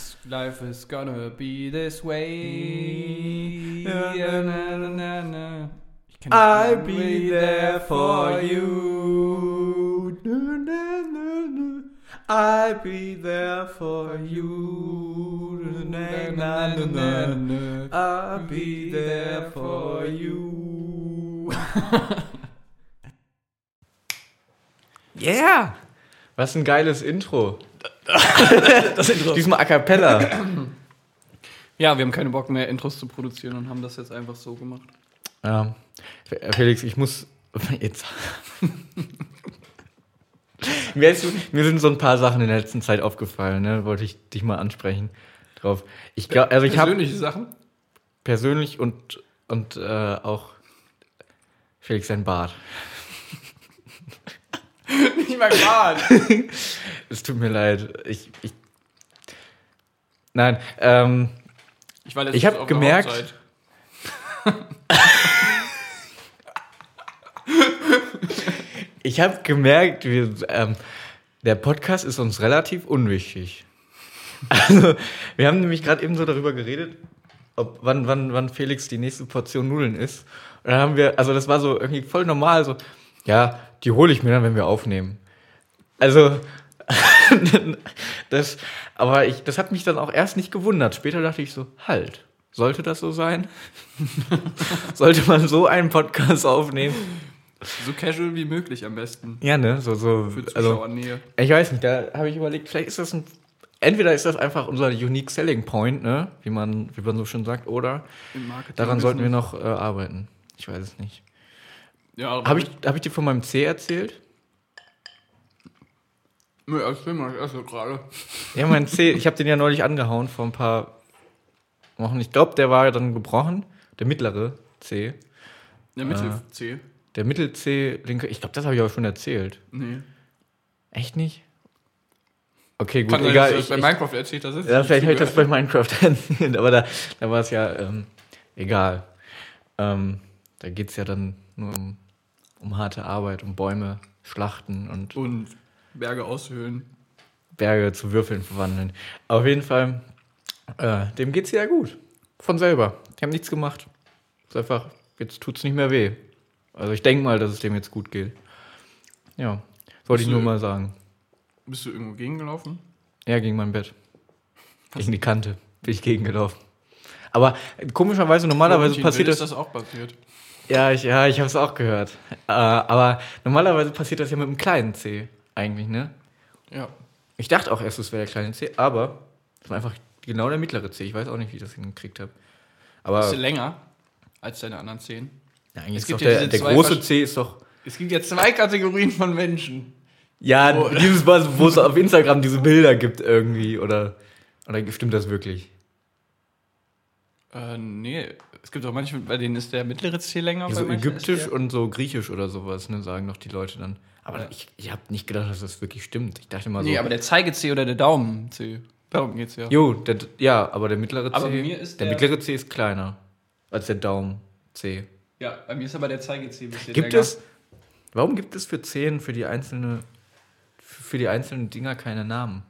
This life is gonna be this way. Na, na, na, na. Ich kenn nicht I'll be there for you. I'll be there for you. Na, na, na, na. I'll be there for you. yeah! Was ein geiles Intro. Das Intro. Diesmal A Cappella. Ja, wir haben keine Bock mehr, Intros zu produzieren und haben das jetzt einfach so gemacht. Ja. Felix, ich muss jetzt. mir, ist, mir sind so ein paar Sachen in der letzten Zeit aufgefallen, ne? Wollte ich dich mal ansprechen drauf. Ich glaube, also ich Persönliche Sachen? persönlich und und äh, auch Felix sein Bart. Nicht mein Bart. Es tut mir leid. Ich, ich Nein, ähm, Ich, war Ich hab auf einer gemerkt- ich habe gemerkt, wir, ähm, der Podcast ist uns relativ unwichtig. Also, wir haben nämlich gerade eben so darüber geredet, ob, wann, wann, wann Felix die nächste Portion Nudeln isst. Und dann haben wir, also das war so irgendwie voll normal, so, ja, die hole ich mir dann, wenn wir aufnehmen. Also, das, aber ich, das hat mich dann auch erst nicht gewundert. Später dachte ich so, halt, sollte das so sein? sollte man so einen Podcast aufnehmen? So casual wie möglich am besten. Ja, ne, so, so, Für also, Zuschauernähe. ich weiß nicht, da habe ich überlegt, vielleicht ist das ein, entweder ist das einfach unser unique selling point, ne, wie man, wie man so schön sagt, oder daran sollten wir noch äh, arbeiten. Ich weiß es nicht. Ja, Habe ich, hab ich dir von meinem C erzählt? Nö, erzähl mal, ich esse gerade. Ja, mein C, ich habe den ja neulich angehauen vor ein paar Wochen. Ich glaube, der war dann gebrochen, der mittlere C. Der Mittel Ah. C. Der Mittel-C, linke, ich glaube, das habe ich aber schon erzählt. Nee. Echt nicht? Okay, gut, Kann egal. Ich, das bei Minecraft erzählt hast. Ja, vielleicht habe ich das bei Minecraft erzählt, aber da, da war es ja ähm, egal. Ähm, da geht es ja dann nur um, um harte Arbeit, um Bäume schlachten und Und Berge aushöhlen. Berge zu Würfeln verwandeln. Auf jeden Fall, äh, dem geht's ja gut. Von selber. Die haben nichts gemacht. Ist einfach, jetzt tut's nicht mehr weh. Also ich denke mal, dass es dem jetzt gut geht. Ja, wollte ich nur mal sagen. Bist du irgendwo gegengelaufen? Ja, gegen mein Bett. Gegen die Kante bin ich gegengelaufen. Aber komischerweise, normalerweise Florentin passiert Will das. ist das auch passiert. Ja, ich, ja, ich habe es auch gehört. Äh, aber normalerweise passiert das ja mit dem kleinen C eigentlich, ne? Ja. Ich dachte auch erst, es wäre der kleine C, aber es war einfach genau der mittlere C. Ich weiß auch nicht, wie ich das hingekriegt habe. Aber Ist länger als deine anderen zehn. ja, eigentlich es ist gibt doch ja der, der große Versch- C ist doch. Es gibt ja zwei Kategorien von Menschen. Ja, Oh. dieses was, wo es auf Instagram diese Bilder gibt irgendwie oder oder stimmt das wirklich? Äh, nee. Es gibt auch manche, bei denen ist der mittlere C länger. Ja, so ägyptisch und so griechisch oder sowas, ne, sagen doch die Leute dann. Aber Ja. ich, ich habe nicht gedacht, dass das wirklich stimmt. Ich dachte mal so. Nee, aber der Zeige-C oder der Daumen-C. Darum geht's ja. jo, der, ja, aber der mittlere C. Aber bei mir ist der, der- mittlere C ist kleiner als der Daumen C. Ja, bei mir ist aber der Zeige-C ein bisschen Gibt länger. es? Warum gibt es für Zehen für die einzelne für die einzelnen Dinger keine Namen?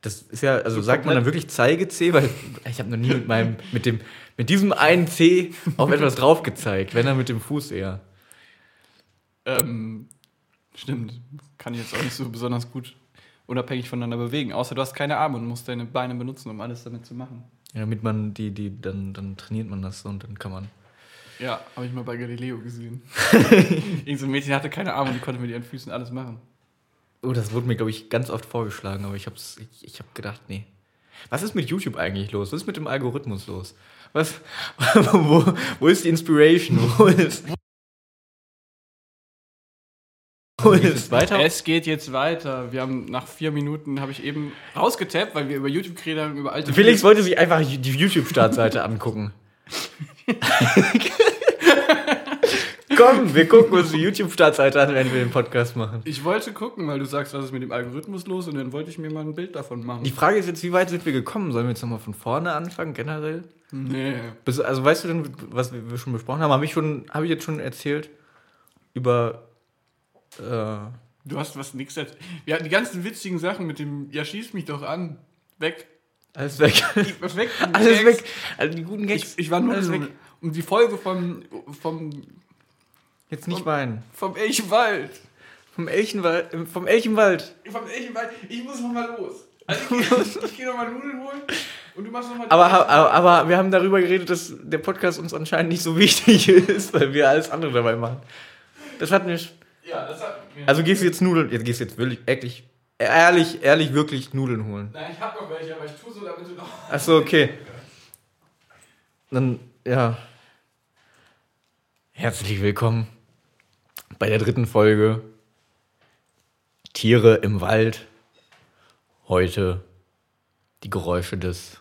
Das ist ja, also So sagt man dann wirklich Zeige C, weil ich habe noch nie mit meinem mit dem mit diesem einen C auf etwas drauf gezeigt, wenn er mit dem Fuß eher. Ähm, stimmt. Kann ich jetzt auch nicht so besonders gut unabhängig voneinander bewegen. Außer du hast keine Arme und musst deine Beine benutzen, um alles damit zu machen. Ja, damit man die, die, dann, dann trainiert man das so und dann kann man. Ja, habe ich mal bei Galileo gesehen. Irgend so ein Mädchen hatte keine Arme und die konnte mit ihren Füßen alles machen. Oh, das wurde mir, glaube ich, ganz oft vorgeschlagen, aber ich habe ich, ich hab gedacht, nee. Was ist mit YouTube eigentlich los? Was ist mit dem Algorithmus los? Was, wo, wo ist die Inspiration? Wo ist, ist es weiter? Es geht jetzt weiter. Wir haben nach vier Minuten, habe ich eben rausgetappt, weil wir über YouTube geredet haben, über alte Felix wollte sich einfach die YouTube-Startseite angucken. Komm, wir gucken uns die YouTube-Startseite an, wenn wir den Podcast machen. Ich wollte gucken, weil du sagst, was ist mit dem Algorithmus los und dann wollte ich mir mal ein Bild davon machen. Die Frage ist jetzt, wie weit sind wir gekommen? Sollen wir jetzt nochmal von vorne anfangen, generell? nee. Also weißt du denn, was wir schon besprochen haben? Habe ich, schon- habe ich jetzt schon erzählt über äh, Du hast was nix erzählt. Wir hatten die ganzen witzigen Sachen mit dem, ja, schieß mich doch an. Weg. Alles weg. Was weg? die Alles Gags. weg. Also die guten Gags. Ich, ich war nur Alles weg. um die Folge vom, vom, Jetzt nicht weinen. vom Elchenwald. Vom Elchenwald. äh, Vom Elchenwald. Vom Elchenwald. Ich muss noch mal los. Also ich, ich, ich gehe noch mal Nudeln holen und du machst noch mal. Aber, aber, aber wir haben darüber geredet, dass der Podcast uns anscheinend nicht so wichtig ist, weil wir alles andere dabei machen. Das hat nicht. Ja, das hat mir. Also gehst du jetzt Nudeln. Jetzt gehst du jetzt wirklich, ehrlich, ehrlich, ehrlich, wirklich Nudeln holen. Nein, ich hab noch welche, aber ich tue so, damit du noch. Achso, okay. Dann, ja. Herzlich willkommen bei der dritten Folge Tiere im Wald. Heute die Geräusche des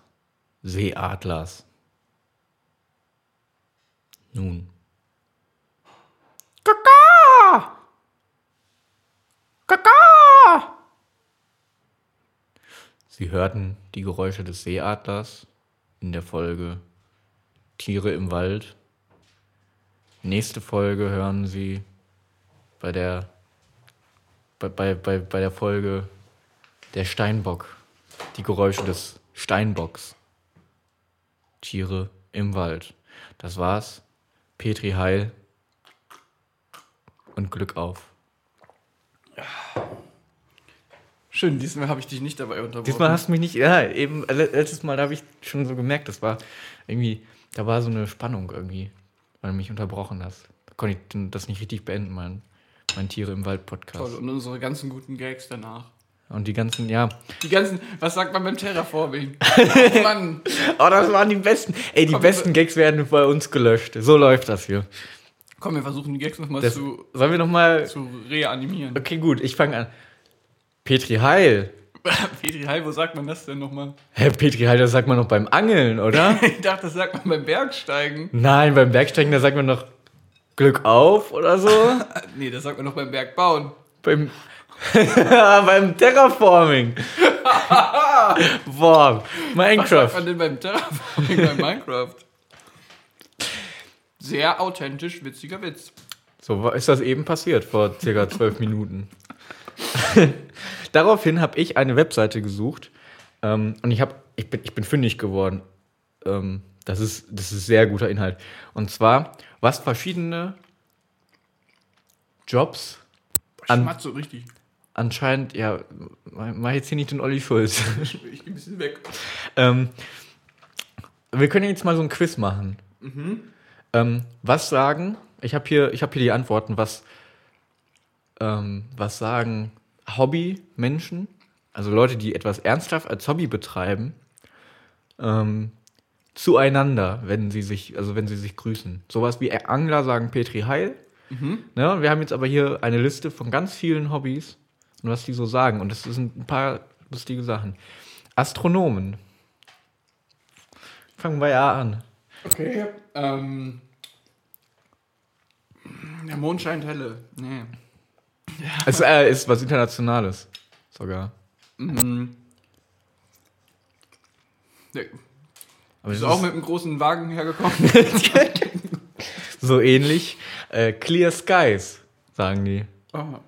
Seeadlers. Nun. Kaka! Kaka! Sie hörten die Geräusche des Seeadlers in der Folge Tiere im Wald. Nächste Folge hören Sie bei der, bei, bei, bei, bei der Folge Der Steinbock. Die Geräusche des Steinbocks. Tiere im Wald. Das war's. Petri Heil. Und Glück auf. Schön, diesmal habe ich dich nicht dabei unterbrochen. Diesmal hast du mich nicht, ja, eben, le- letztes Mal, habe ich schon so gemerkt, das war irgendwie, da war so eine Spannung irgendwie, weil du mich unterbrochen hast. Da konnte ich das nicht richtig beenden, mein, mein Tiere im Wald Podcast. Toll, und unsere ganzen guten Gags danach. Und die ganzen, ja. Die ganzen, was sagt man beim Terraforming? Mann, Oh, das waren die besten. Ey, die Komm, besten Gags werden bei uns gelöscht. So läuft das hier. komm, wir versuchen die Gags nochmal zu, sollen wir nochmal. zu reanimieren. Okay, gut, ich fange an. Petri Heil. Petri Heil, wo sagt man das denn nochmal? Hä, Petri Heil, das sagt man noch beim Angeln, oder? Ich dachte, das sagt man beim Bergsteigen. Nein, beim Bergsteigen, da sagt man noch Glück auf oder so. Nee, das sagt man noch beim Bergbauen. Beim, beim Terraforming. Boah, Was sagt Minecraft. man denn beim Terraforming bei Minecraft? Sehr authentisch, witziger Witz. So ist das eben passiert vor circa zwölf Minuten. Daraufhin habe ich eine Webseite gesucht ähm, und ich, hab, ich, bin, ich bin fündig geworden. Ähm, das, ist, das ist sehr guter Inhalt. Und zwar, was verschiedene Jobs An- so richtig. anscheinend, ja, mach jetzt hier nicht den Olli Schulz. Ich geh ein bisschen weg. Ähm, wir können jetzt mal so ein Quiz machen. Ähm, was sagen, ich habe hier, ich hab hier die Antworten, was, ähm, was sagen Hobby-Menschen, also Leute, die etwas ernsthaft als Hobby betreiben, ähm, zueinander, wenn sie sich, also wenn sie sich grüßen. Sowas wie Angler sagen Petri Heil. Ne, wir haben jetzt aber hier eine Liste von ganz vielen Hobbys und was die so sagen. Und das sind ein paar lustige Sachen. Astronomen. Fangen wir ja an. Okay. Ähm, der Mond scheint helle. Nee. Es äh, ist was Internationales. Sogar. Mhm. Der Aber ist auch mit einem großen Wagen hergekommen. so ähnlich. Äh, Clear Skies, sagen die. Oh.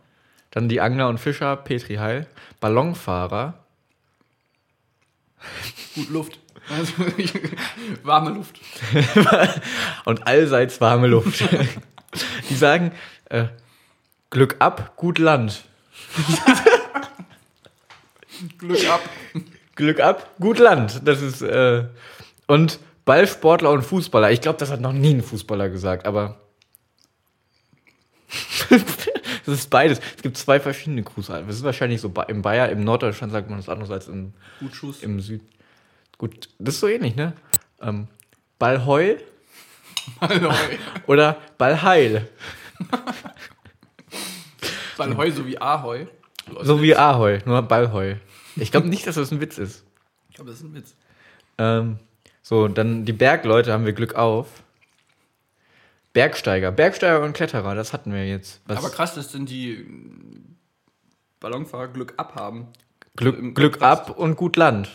Dann die Angler und Fischer, Petri Heil. Ballonfahrer. Gut Luft. Also, warme Luft. und allseits warme Luft. die sagen, äh, Glück ab, gut Land. Glück ab. Glück ab, gut Land. Das ist, äh, und Ballsportler und Fußballer. Ich glaube, das hat noch nie ein Fußballer gesagt, aber. das ist beides. Es gibt zwei verschiedene Grußarten. Das ist wahrscheinlich so im Bayern, im Norddeutschland sagt man das anders als im, im Süd. Gut, das ist so ähnlich, ne? Ähm, Ballheu Ballheu. oder Ballheil. Ballheu sowie Ahoi. So wie Ahoi, nur Ballheu. Ich glaube nicht, dass das ein Witz ist. Ich glaube, das ist ein Witz. Ähm, so, dann die Bergleute haben wir Glück auf. Bergsteiger. Bergsteiger und Kletterer, das hatten wir jetzt. Was? Aber krass, dass denn die Ballonfahrer Glück abhaben. Glück, im Glück ab und gut Land.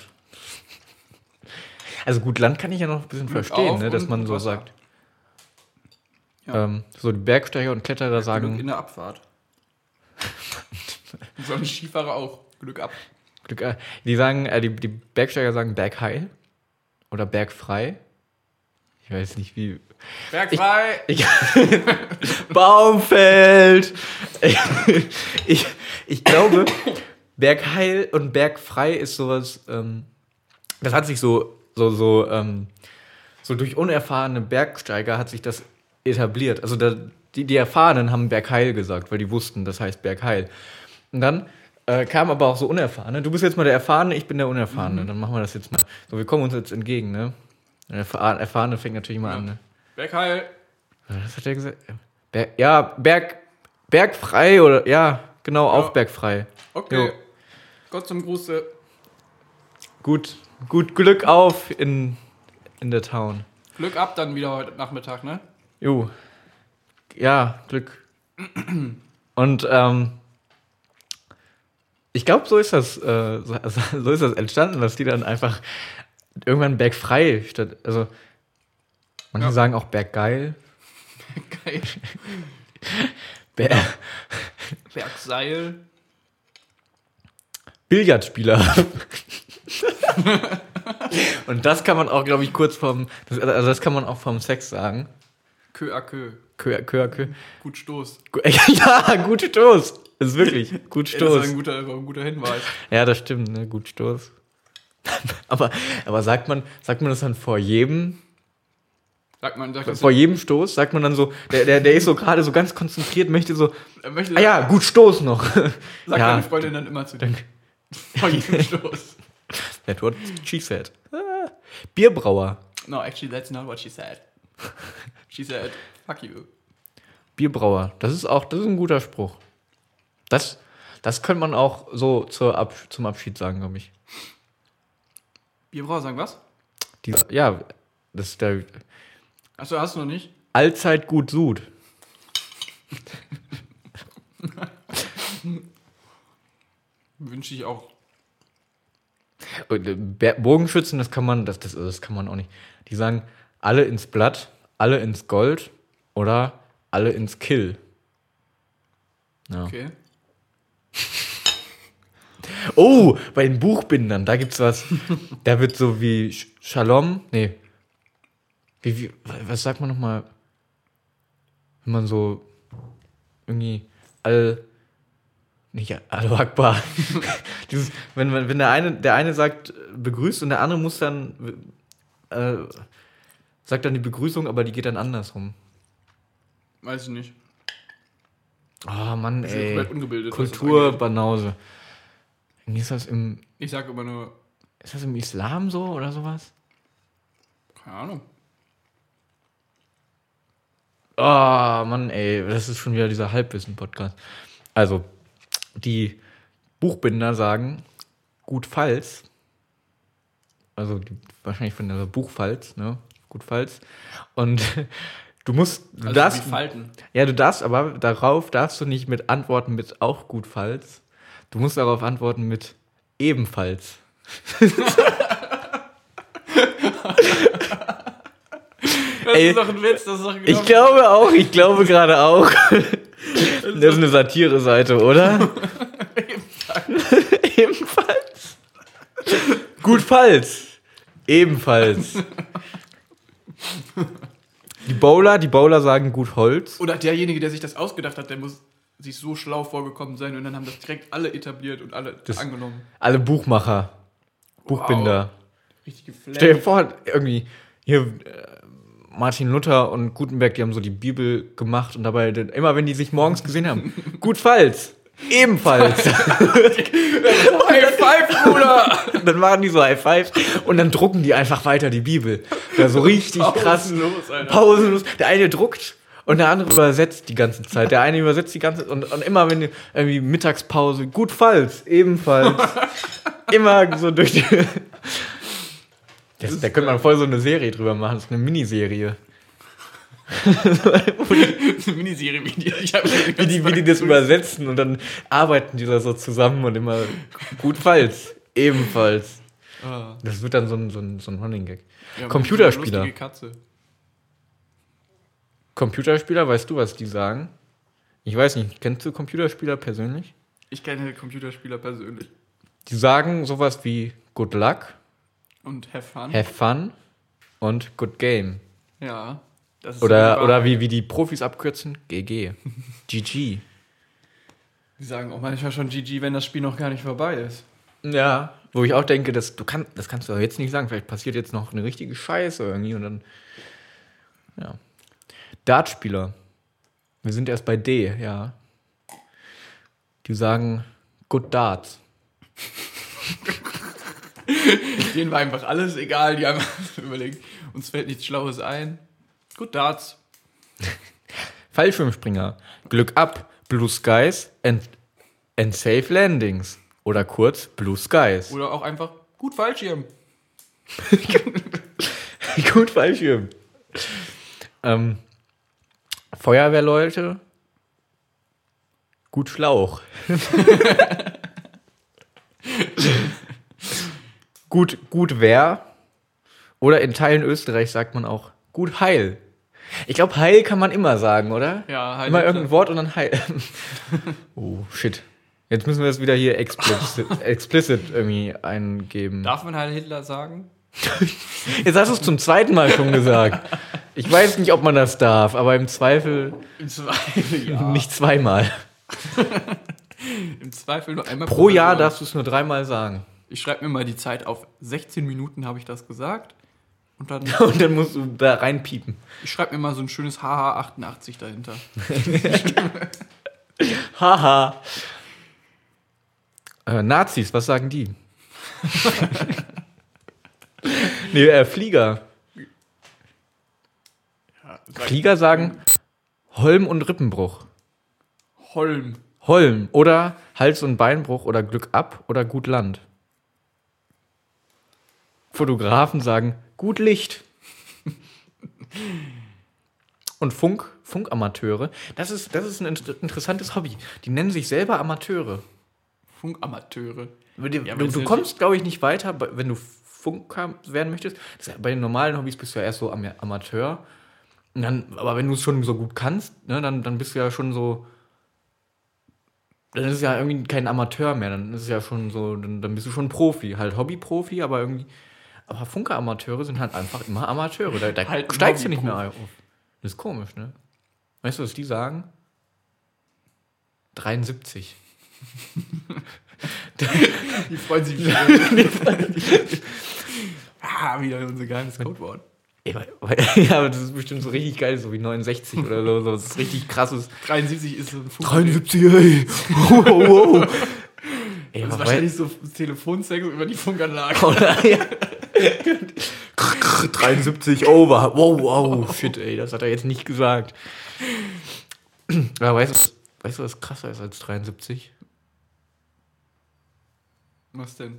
Also gut Land kann ich ja noch ein bisschen Glück verstehen, ne, dass man so Wasser. sagt. Ja. Ähm, so die Bergsteiger und Kletterer Glück sagen in der Abfahrt. So ein Skifahrer auch. Glück ab. Glück, äh, die sagen, äh, die, die Bergsteiger sagen bergheil oder bergfrei. Ich weiß nicht wie. Bergfrei! Ich, Baumfeld! Ich, ich, ich glaube, bergheil und bergfrei ist sowas. Ähm, das hat sich so, so, so, ähm, so durch unerfahrene Bergsteiger hat sich das etabliert. Also da, die, die Erfahrenen haben bergheil gesagt, weil die wussten, das heißt bergheil. Und dann äh, kam aber auch so Unerfahrene. Du bist jetzt mal der Erfahrene, ich bin der Unerfahrene. Dann machen wir das jetzt mal. So, wir kommen uns jetzt entgegen, ne? Der Erfahr- Erfahrene fängt natürlich mal Ja. an, ne? Bergheil! Was hat er gesagt? Berg, ja, Berg, Bergfrei oder ja, genau, auch Ja. bergfrei. Okay. Jo. Gott zum Gruße. Gut, gut Glück auf in, in der Town. Glück ab dann wieder heute Nachmittag, ne? Jo. Ja, Glück. Und ähm, ich glaube, so ist das, äh, so, so ist das entstanden, dass die dann einfach irgendwann bergfrei statt, also manche Ja. sagen auch berggeil. Geil. Ber Bergseil. Billardspieler. Und das kann man auch, glaube ich, kurz vom, das, also das kann man auch vom Sex sagen. Kö a Kö. Kö, kö, kö. Gut Stoß. Ja, gut Stoß. Das ist wirklich gut Ey, das ist Stoß. ein guter, ein guter Hinweis. Ja, das stimmt, ne? Gut Stoß. aber, aber sagt man, sagt man das dann vor jedem, Sagt man, sagt vor jedem Stoß? Sagt man dann so, der, der, der ist so gerade so ganz konzentriert, möchte so, möchte, ah ja, gut Stoß noch. sagt ja. deine Freundin dann immer zu dir. Vor jedem Stoß. That's what she said. Ah, Bierbrauer. No, actually, that's not what she said. She said, fuck you. Bierbrauer. Das ist auch, das ist ein guter Spruch. Das, das könnte man auch so zur Ab, zum Abschied sagen, glaube ich. Bierbrauer sagen was? Die, ja, das ist der Achso, hast du noch nicht? allzeit gut Sud. Wünsche ich auch. Und, äh, Bogenschützen, das kann man, das, das, das kann man auch nicht. Die sagen alle ins Blatt, alle ins Gold oder alle ins Kill. Ja. Okay. Oh, bei den Buchbindern, da gibt's was. da wird so wie Shalom, nee. Wie, wie, was sagt man nochmal? Wenn man so irgendwie all, nicht Allahu Akbar. Dieses, wenn, man- wenn der eine, der eine sagt, begrüßt und der andere muss dann, äh, sagt dann die Begrüßung, aber die geht dann andersrum. Weiß ich nicht. Oh Mann, ey. komplett ungebildet. was das Kultur, angeht. Banause. Wie ist das im, Ich sag immer nur, ist das im Islam so oder sowas? keine Ahnung. Oh, Mann, ey, das ist schon wieder dieser Halbwissen-Podcast. Also, die Buchbinder sagen, gut falls, also die, wahrscheinlich von der Buchfalls, ne? Gut falls. Und du musst, du Also darfst, Falten. ja, du darfst, aber darauf darfst du nicht mit antworten mit auch gut falls. Du musst darauf antworten mit ebenfalls. Das Ey, ist doch ein Witz, das ist doch genau Ich glaube auch, ich glaube gerade auch. Das ist eine Satire-Seite, oder? Ebenfalls. Gutfalls. Ebenfalls. Die Bowler, die Bowler sagen gut Holz. Oder derjenige, der sich das ausgedacht hat, der muss sich so schlau vorgekommen sein und dann haben das direkt alle etabliert und alle Das- angenommen. Alle Buchmacher. Buchbinder. Richtig Stell dir geflasht. vor, irgendwie hier äh, Martin Luther und Gutenberg, die haben so die Bibel gemacht und dabei, immer wenn die sich morgens gesehen haben, gutfalls. Ebenfalls. High five, Bruder! dann machen die so High Fives und dann drucken die einfach weiter die Bibel. Ja, so richtig krass. Pausenlos, Alter. Pausenlos. Der eine druckt und der andere übersetzt die ganze Zeit. Der eine übersetzt die ganze und, und immer wenn die irgendwie Mittagspause, gut falls, ebenfalls. immer so durch die. Das, da könnte man voll so eine Serie drüber machen, das ist eine Miniserie. Eine Miniserie, wie die, Wie die, wie die das übersetzen und dann arbeiten die da so zusammen und immer gut falls, ebenfalls. Ah. Das wird dann so ein, so ein, so ein Running Gag. Ja, Computerspieler. Computerspieler, weißt du, was die sagen? Ich weiß nicht, kennst du Computerspieler persönlich? Ich kenne Computerspieler persönlich. Die sagen sowas wie Good Luck, Und have fun. Have Fun und Good Game. ja. Das ist Oder, oder wie, wie die Profis abkürzen, GG. GG. Die sagen auch manchmal schon GG, wenn das Spiel noch gar nicht vorbei ist. Ja. Wo ich auch denke, das, du kann, das kannst du doch jetzt nicht sagen. Vielleicht passiert jetzt noch eine richtige Scheiße irgendwie und dann. Ja. Dartspieler. Wir sind erst bei D, ja. Die sagen Good Darts. Denen war einfach alles egal. Die haben überlegt, uns fällt nichts Schlaues ein. Gut, Darts. Fallschirmspringer. Glück ab. Blue Skies and, and Safe Landings. Oder kurz Blue Skies. Oder auch einfach gut Fallschirm. Gut Fallschirm. Ähm, Feuerwehrleute. Gut Schlauch. gut, gut wer. Oder in Teilen Österreich sagt man auch gut Heil. Ich glaube, Heil kann man immer sagen, oder? Ja, Heil Immer irgendein Wort und dann Heil. oh, shit. Jetzt müssen wir das wieder hier explicit, explicit irgendwie eingeben. Darf man Heil Hitler sagen? Jetzt hast du es zum zweiten Mal schon gesagt. Ich weiß nicht, ob man das darf, aber im Zweifel Im Zweifel, ja. nicht zweimal. Im Zweifel nur einmal Pro Jahr Person. darfst du es nur dreimal sagen. Ich schreibe mir mal die Zeit auf. 16 Minuten habe ich das gesagt. Und dann, Und dann musst du da reinpiepen. ich schreibe mir mal so ein schönes HH88 dahinter. Haha. Äh, Nazis, was sagen die? nee, äh, Flieger. Ja, Flieger sagen Holm und Rippenbruch. Holm. Holm oder Hals- und Beinbruch oder Glück ab oder gut Land. Fotografen sagen gut Licht. Und Funk, Funkamateure, das ist, das ist ein inter- interessantes Hobby. Die nennen sich selber Amateure. Funkamateure. Du, Ja, du, du kommst, glaube ich, nicht weiter, wenn du Funker werden möchtest. Bei den normalen Hobbys bist du ja erst so Am Amateur. Und dann, aber wenn du es schon so gut kannst, ne, dann, dann bist du ja schon so. Dann ist es ja irgendwie kein Amateur mehr. Dann ist es ja schon so, dann, dann bist du schon Profi. Halt Hobbyprofi, aber irgendwie. Aber Funker-Amateure sind halt einfach immer Amateure. Da, da Halt steigst du nicht mehr auf. Das ist komisch, ne? Weißt du, was die sagen? 73. Die freuen sich wieder. ah, wieder unser geheimes Codewort. Ja, aber- das ist bestimmt so richtig geil, so wie 69 oder so. so. Das ist richtig krasses. 73 ist so ein Funk. 73, ey. Wow, wow. Ey, Das ist wahrscheinlich so Telefonsex über die Funkanlage. Oder, ja. 73 over. Wow, wow. Shit, ey, das hat er jetzt nicht gesagt. Aber weißt du, weißt du, was krasser ist als 73? Was denn?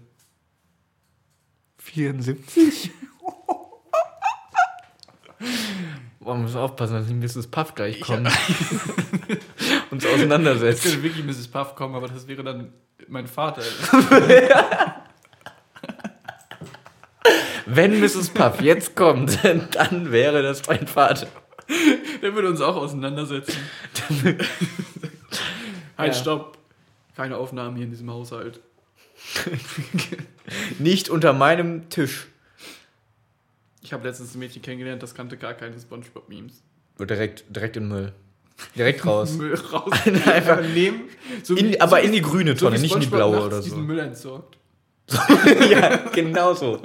74? Man muss aufpassen, dass nicht Mrs. Puff gleich kommt. Uns Es auseinandersetzt. könnte wirklich Mrs. Puff kommen, aber das wäre dann mein Vater. Wenn Mrs. Puff jetzt kommt, dann wäre das mein Vater. Der würde uns auch auseinandersetzen. halt, Ja. stopp. Keine Aufnahmen hier in diesem Haushalt. Nicht unter meinem Tisch. Ich habe letztens ein Mädchen kennengelernt, das kannte gar keine Spongebob-Memes. Direkt, direkt in den Müll. Direkt raus. Müll raus. Einfach nehmen. So in, wie- aber so in die grüne so Tonne, wie nicht in die blaue oder diesen so. Müll entsorgt. ja, genau so.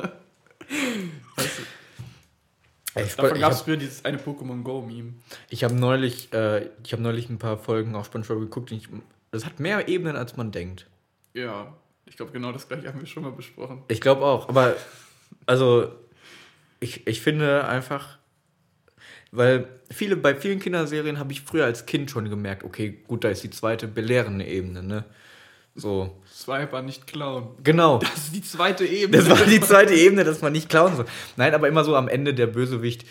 Ich, Davon ich gab es habe früher dieses eine Pokémon Go-Meme. hab neulich, äh, ich hab neulich ein paar Folgen auf SpongeBob geguckt. Und ich, das hat mehr Ebenen, als man denkt. Ja, ich glaube, genau das gleiche haben wir schon mal besprochen. Ich glaube auch. Aber, also, ich, ich finde einfach, weil viele, bei vielen Kinderserien habe ich früher als Kind schon gemerkt, okay, gut, da ist die zweite belehrende Ebene, ne? So. Swiper, nicht klauen. Genau. Das ist die zweite Ebene. Das war die zweite Ebene, dass man nicht klauen soll. Nein, aber immer so am Ende der Bösewicht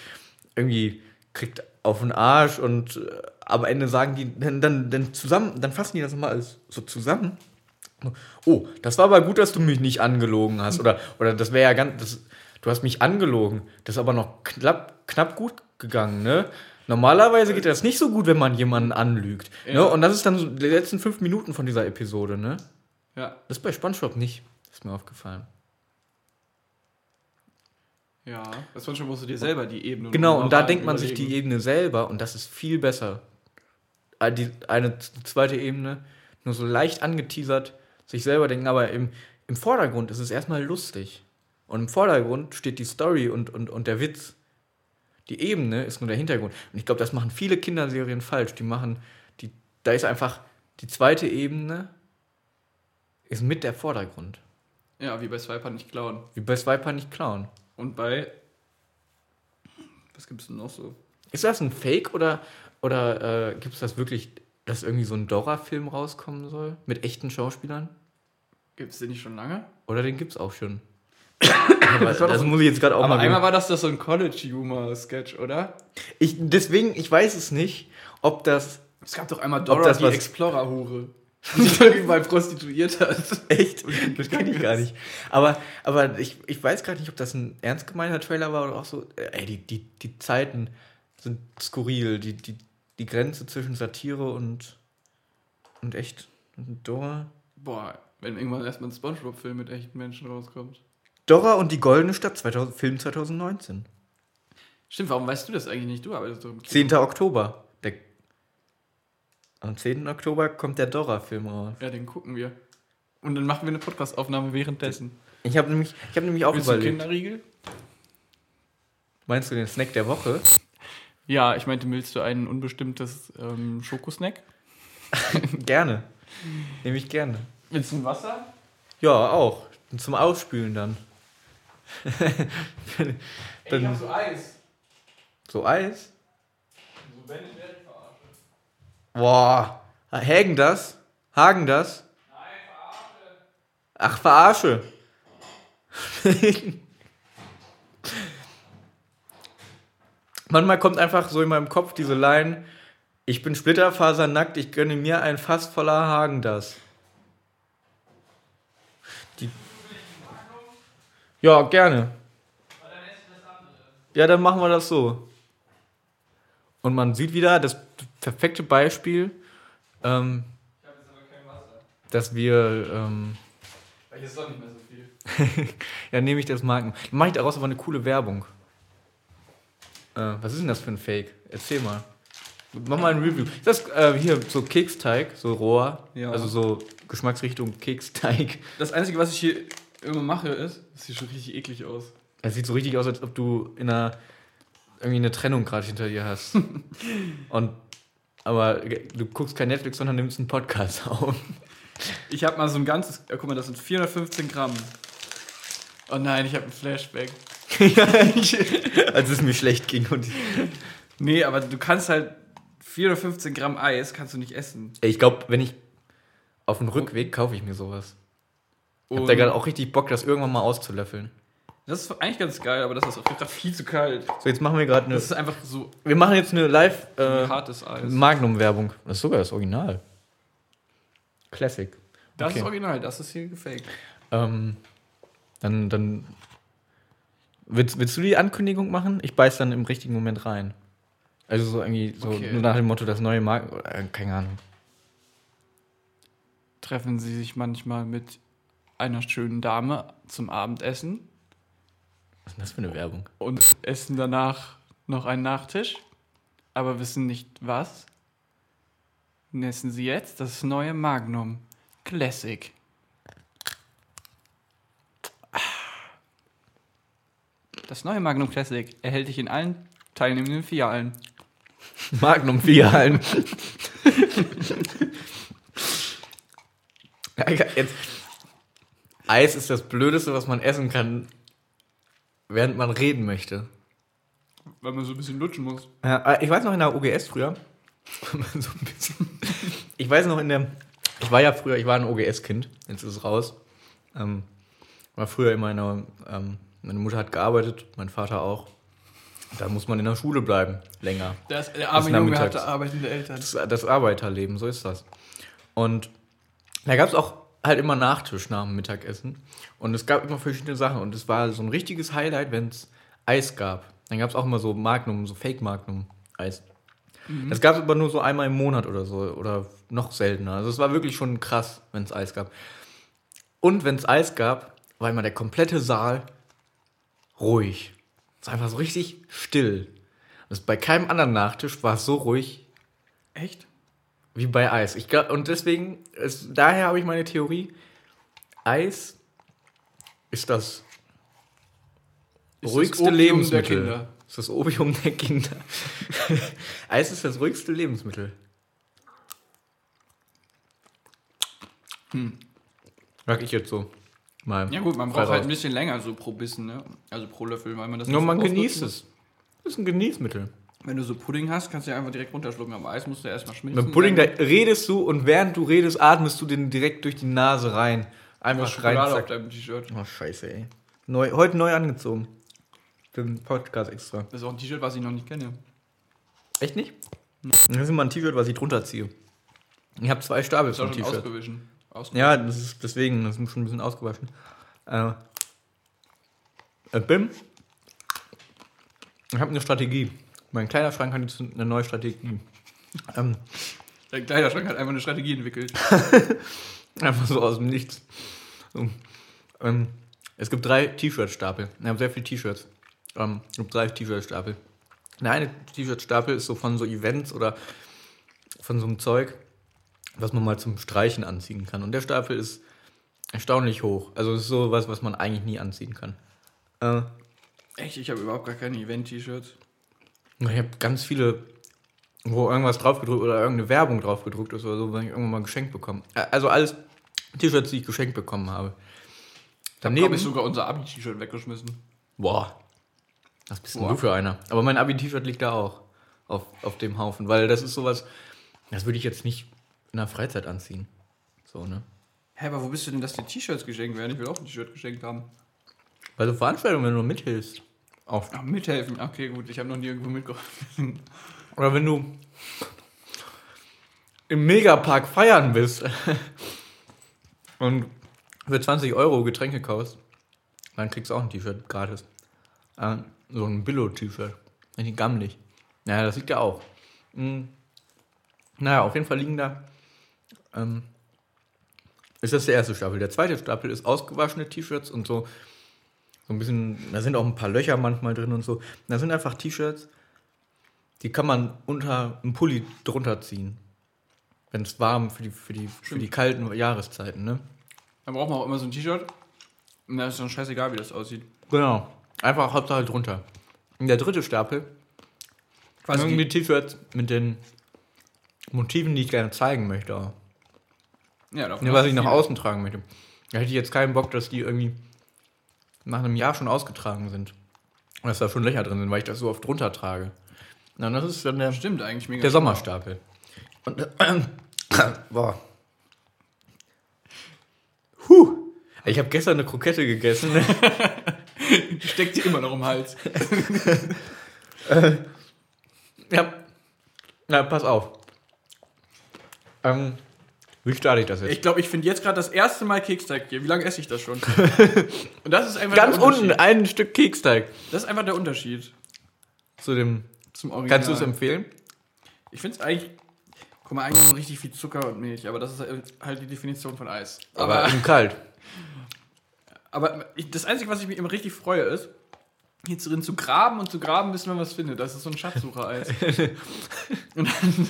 irgendwie kriegt auf den Arsch und äh, am Ende sagen die dann, dann, dann zusammen, dann fassen die das nochmal alles so zusammen. Oh, das war aber gut, dass du mich nicht angelogen hast. Oder, oder das wäre ja ganz, das, du hast mich angelogen. Das ist aber noch knapp, knapp gut gegangen, ne? Normalerweise geht das nicht so gut, wenn man jemanden anlügt. Ja. Ne? Und das ist dann so die letzten fünf Minuten von dieser Episode, ne? Ja. Das ist bei Spongebob nicht. Ist mir aufgefallen. Ja. Das war schon, musst du dir selber die Ebene. Genau, und da denkt man sich die überlegen. Ebene selber und das ist viel besser. Äh, Die, eine zweite Ebene, nur so leicht angeteasert, sich selber denken, aber im, im Vordergrund ist es erstmal lustig. Und im Vordergrund steht die Story und, und, und der Witz. Die Ebene ist nur der Hintergrund. Und ich glaube, das machen viele Kinderserien falsch. Die machen, die, da ist einfach die zweite Ebene ist mit der Vordergrund. Ja, wie bei Swiper nicht klauen. Wie bei Swiper nicht klauen. Und bei. Was gibt's denn noch so? Ist das ein Fake oder, oder äh, gibt es das wirklich, dass irgendwie so ein Dora-Film rauskommen soll? Mit echten Schauspielern? Gibt's den nicht schon lange? Oder den gibt's auch schon? Aber Das das doch- muss ich jetzt gerade auch Aber mal. einmal war das doch so ein College-Humor-Sketch, oder? ich, deswegen, ich weiß es nicht, ob das. Es gab doch einmal Dora, die Explorer-Hure. Die überall prostituiert hat. Echt? Das kenne ich gar nicht. Aber, aber ich, ich weiß gerade nicht, ob das ein ernst gemeinter Trailer war oder auch so. äh, Ey, die, die, die Zeiten sind skurril. Die, die, die Grenze zwischen Satire und, und echt. Und Dora. Boah, wenn irgendwann erstmal ein Spongebob-Film mit echten Menschen rauskommt. Dora und die Goldene Stadt 2000, Film 2019. Stimmt, warum weißt du das eigentlich nicht? Du arbeitest doch im Kino. 10. Oktober. Der, am 10. Oktober kommt der Dora-Film raus. Ja, den gucken wir. Und dann machen wir eine Podcast-Aufnahme währenddessen. Ich habe nämlich, ich hab nämlich auch Willst du überlegt. Kinderriegel? Meinst du den Snack der Woche? Ja, ich meinte, willst du ein unbestimmtes ähm, Schokosnack? gerne. Nehme ich gerne. Willst du ein Wasser? Ja, auch. Zum Ausspülen dann. Dann- so Eis. So Eis? So wenn ich werde ich verarscht. Boah. Hagen das? Hagen das? Ach, verarsche. Manchmal kommt einfach so in meinem Kopf diese Line, ich bin splitterfasernackt, ich gönne mir ein Fass voller Hagen das. Die ja, gerne. Ja, dann machen wir das so. Und man sieht wieder das perfekte Beispiel, ähm, Ich habe jetzt aber kein Wasser. dass wir, ähm, Weil hier ist doch nicht mehr so viel. ja, nehme ich das Marken. Mache ich daraus aber eine coole Werbung. Äh, was ist denn das für ein Fake? Erzähl mal. Mach mal ein Review. Ist das äh, hier so Keksteig, so roher? Ja. Also so Geschmacksrichtung Keksteig. Das Einzige, was ich hier immer mache, ist, das sieht schon richtig eklig aus. Es sieht so richtig aus, als ob du in einer irgendwie eine Trennung gerade hinter dir hast. Und aber du guckst kein Netflix, sondern nimmst einen Podcast auf. Ich habe mal so ein ganzes, guck mal, das sind 415 Gramm. Oh nein, ich habe ein Flashback. als es mir schlecht ging. Und Nee, aber du kannst halt 415 Gramm Eis kannst du nicht essen. ich glaube, wenn ich auf dem Rückweg kaufe ich mir sowas. Ich hab Und da gerade auch richtig Bock, das irgendwann mal auszulöffeln. das ist eigentlich ganz geil, aber das ist auch gerade viel zu kalt. So, jetzt machen wir gerade eine. Das ist einfach so Wir machen jetzt eine live äh, hartes Eis. Magnum-Werbung. Das ist sogar das Original. Classic. Das okay. ist original, das ist hier gefaked. Ähm, dann, dann. Willst, willst du die Ankündigung machen? Ich beiß dann im richtigen Moment rein. Also so irgendwie so Okay. nur nach dem Motto, das neue Marken. Äh, keine Ahnung. Treffen sie sich manchmal mit einer schönen Dame zum Abendessen Was ist denn das für eine Werbung? und essen danach noch einen Nachtisch, aber wissen nicht was. Essen sie jetzt das neue Magnum Classic. Das neue Magnum Classic erhält dich in allen teilnehmenden Filialen. Magnum Filialen. Jetzt. Eis ist das Blödeste, was man essen kann, während man reden möchte. Weil man so ein bisschen lutschen muss. Ja, äh, ich weiß noch in der OGS früher. so ein bisschen. Ich weiß noch in der. Ich war ja früher, ich war ein OGS-Kind, jetzt ist es raus. Ähm, war früher immer in der. Ähm, meine Mutter hat gearbeitet, mein Vater auch. Da muss man in der Schule bleiben, länger. Das, der arme Junge hatte arbeitende Eltern. Das, das Arbeiterleben, so ist das. Und da gab es auch halt immer Nachtisch nach dem Mittagessen. Und es gab immer verschiedene Sachen. Und es war so ein richtiges Highlight, wenn es Eis gab. Dann gab es auch immer so Magnum, so Fake-Magnum-Eis. Das gab es aber nur so einmal im Monat oder so. Oder noch seltener. Also es war wirklich schon krass, wenn es Eis gab. Und wenn es Eis gab, war immer der komplette Saal ruhig. Es war einfach so richtig still. Das bei keinem anderen Nachtisch war es so ruhig Echt? Wie bei Eis. Ich glaub, und deswegen, ist, daher habe ich meine Theorie, Eis ist das Ist das ruhigste Opium Lebensmittel. Ist das Opium der Kinder. Eis ist das ruhigste Lebensmittel. Sag ich jetzt so. Mal. Ja gut, man braucht halt ein bisschen länger so pro Bissen, ne? Also pro Löffel, weil man das Nur man genießt es. Das ist ein Genießmittel. Wenn du so Pudding hast, kannst du ja einfach direkt runterschlucken. Aber Eis musst du erstmal schmilzen. Mit Pudding, da redest du und während du redest, atmest du den direkt durch die Nase rein. Einfach rein. Schokolade auf deinem T-Shirt. Oh, scheiße, ey. Neu, heute neu angezogen. Für den Podcast extra. Das ist auch ein T-Shirt, was ich noch nicht kenne. Echt nicht? Das ist immer ein T-Shirt, was ich drunter ziehe. Ich habe zwei Stapel schon T-Shirt. Ja, das ist deswegen, das ist schon ein bisschen ausgewaschen. Äh, äh, Bim, ich habe eine Strategie. Mein Kleiderschrank hat jetzt eine neue Strategie. Ähm, Der Kleiderschrank hat einfach eine Strategie entwickelt. einfach so aus dem Nichts. So. Ähm, es gibt drei T-Shirt-Stapel. Ich habe sehr viele T-Shirts. Ähm, es gibt drei T-Shirt-Stapel. Der eine T-Shirt-Stapel ist so von so Events oder von so einem Zeug, was man mal zum Streichen anziehen kann. Und der Stapel ist erstaunlich hoch. Also es ist so was, was man eigentlich nie anziehen kann. Äh, Echt, ich habe überhaupt gar keine Event-T-Shirts. Ich habe ganz viele, wo irgendwas draufgedruckt oder irgendeine Werbung draufgedruckt ist oder so, wenn ich irgendwann mal geschenkt bekommen. Äh, Also alles T-Shirts, die ich geschenkt bekommen habe. Daneben habe ich sogar unser Abi-T-Shirt weggeschmissen. Boah. Was bist denn Boah. du für einer? Aber mein Abi-T-Shirt liegt da auch auf, auf dem Haufen, weil das ist sowas, das würde ich jetzt nicht in der Freizeit anziehen. So, ne? Hä, aber wo bist du denn, dass dir T-Shirts geschenkt werden? Ich will auch ein T-Shirt geschenkt haben. Bei so Veranstaltungen, wenn du mithilfst. Auf. Ach, mithelfen. Okay, gut, ich habe noch nie irgendwo mitgeholfen. Oder wenn du im Megapark feiern bist und für 20 Euro Getränke kaufst, dann kriegst du auch ein T-Shirt gratis. Äh, so ein Billo-T-Shirt. Richtig gammelig. Naja, das liegt ja auch. Hm. Naja, auf jeden Fall liegen da. Ähm, ist das der erste Stapel. Der zweite Stapel ist ausgewaschene T-Shirts und so. So ein bisschen, da sind auch ein paar Löcher manchmal drin und so. Da sind einfach T-Shirts, die kann man unter einen Pulli drunter ziehen. Wenn es warm für die, für, die, für die kalten Jahreszeiten, ne? Dann braucht man auch immer so ein T-Shirt. Und dann ist dann scheißegal, wie das aussieht. Genau. Einfach Hauptsache drunter. Und der dritte Stapel, Quasi irgendwie T-Shirts mit den Motiven, die ich gerne zeigen möchte. Ja, davon Ne, was ich nach außen tragen möchte. Da hätte ich jetzt keinen Bock, dass die irgendwie nach einem Jahr schon ausgetragen sind. Und dass da schon Löcher drin sind, weil ich das so oft drunter trage. Na, das ist dann der, Stimmt eigentlich mega. der Sommerstapel. Und, äh, boah. Huh. Ich habe gestern eine Krokette gegessen. Die steckt dir immer noch im Hals. ja. Na, pass auf. Ähm, wie starte ich das jetzt? Ich glaube, ich finde jetzt gerade das erste Mal Keksteig hier. Wie lange esse ich das schon? Und das ist einfach Ganz unten ein Stück Keksteig. Das ist einfach der Unterschied Zu dem. zum Original. Kannst du es empfehlen? Ich finde es eigentlich. Guck mal, eigentlich richtig viel Zucker und Milch, aber das ist halt die Definition von Eis. Aber Aber, im Kalt. aber ich, das Einzige, was ich mich immer richtig freue, ist, hier drin zu graben und zu graben, bis man was findet. Das ist so ein Schatzsucher-Eis. und dann,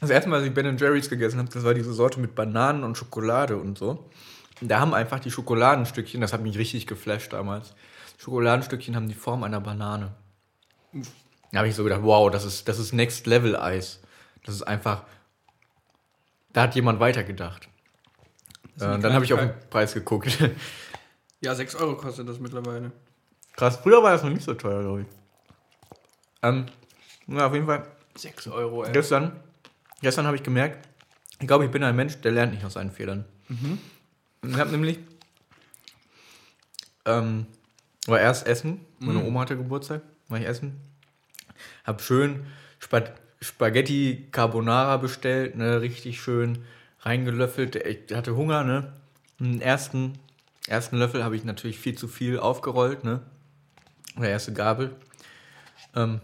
Das erste Mal, als ich Ben Jerry's gegessen habe, das war diese Sorte mit Bananen und Schokolade und so. Und da haben einfach die Schokoladenstückchen, das hat mich richtig geflasht damals. Schokoladenstückchen haben die Form einer Banane. Da habe ich so gedacht, wow, das ist, das ist Next Level Eis. Das ist einfach. Da hat jemand weitergedacht. Äh, dann habe ich auf den. Preis geguckt. ja, 6 Euro kostet das mittlerweile. Krass, früher war das noch nicht so teuer, glaube ich. Ähm, na, auf jeden Fall. 6 Euro, ey. Gestern, gestern habe ich gemerkt, ich glaube, ich bin ein Mensch, der lernt nicht aus seinen Fehlern. Ich habe nämlich, ähm, war erst essen, meine Oma hatte Geburtstag, war ich essen, habe schön Spa Spaghetti Carbonara bestellt, ne, richtig schön reingelöffelt. Ich hatte Hunger, ne. Den ersten, ersten Löffel habe ich natürlich viel zu viel aufgerollt, ne. Oder erste Gabel. Ähm,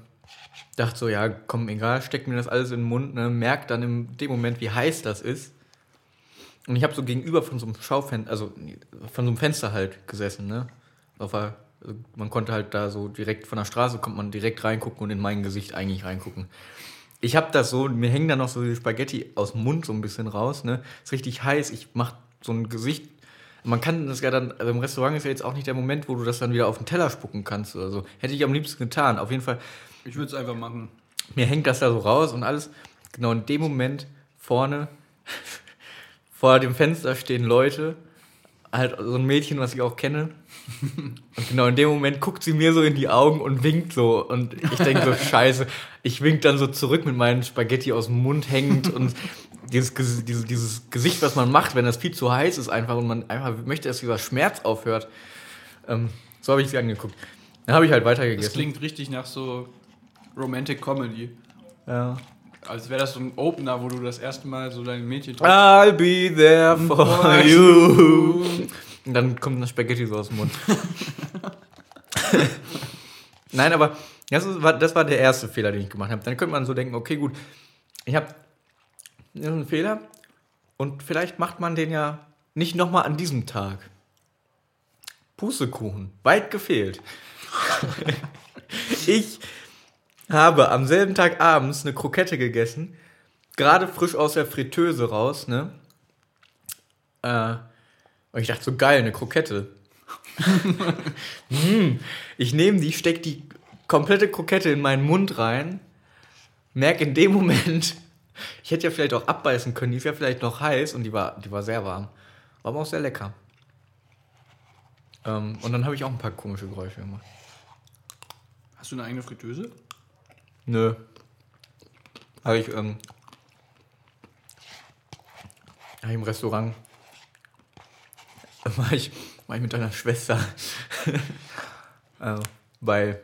dachte so, ja, komm, egal, steck mir das alles in den Mund, ne, merk dann in dem Moment, wie heiß das ist. Und ich habe so gegenüber von so einem Schaufenster, also von so einem Fenster halt gesessen, ne? Auf also man konnte halt da so direkt von der Straße kommt man direkt reingucken und in mein Gesicht eigentlich reingucken. Ich habe das so, mir hängen da noch so die Spaghetti aus dem Mund so ein bisschen raus, ne? Ist richtig heiß, ich mach so ein Gesicht. Man kann das ja dann, also im Restaurant ist ja jetzt auch nicht der Moment, wo du das dann wieder auf den Teller spucken kannst oder so. Hätte ich am liebsten getan. Auf jeden Fall, Ich würde es einfach machen. mir hängt das da so raus und alles. Genau in dem Moment vorne vor dem Fenster stehen Leute, halt so ein Mädchen, was ich auch kenne. Und genau in dem Moment guckt sie mir so in die Augen und winkt so. Und ich denke so, scheiße. Ich wink dann so zurück mit meinen Spaghetti aus dem Mund hängend und dieses, dieses, dieses Gesicht, was man macht, wenn das viel zu heiß ist einfach und man einfach möchte, dass dieser Schmerz aufhört. Ähm, so habe ich sie angeguckt. Dann habe ich halt Das weitergegessen. klingt richtig nach so Romantic Comedy. Ja. Als wäre das so ein Opener, wo du das erste Mal so dein Mädchen I'll be there for you. Und dann kommt das Spaghetti so aus dem Mund. Nein, aber das, war, das war der erste Fehler, den ich gemacht habe. Dann könnte man so denken, okay, gut, ich habe einen Fehler und vielleicht macht man den ja nicht nochmal an diesem Tag. Pustekuchen, weit gefehlt. ich habe am selben Tag abends eine Krokette gegessen, gerade frisch aus der Fritteuse raus, ne? Äh, und ich dachte so, geil, eine Krokette. Hm, ich nehme die, steck die komplette Krokette in meinen Mund rein, merke in dem Moment, ich hätte ja vielleicht auch abbeißen können, die ist ja vielleicht noch heiß und die war, die war sehr warm. War aber auch sehr lecker. Ähm, und dann habe ich auch ein paar komische Geräusche gemacht. Hast du eine eigene Fritteuse? Nö. Habe ich, ähm, hab ich im Restaurant. War ich, war ich mit deiner Schwester. äh, bei,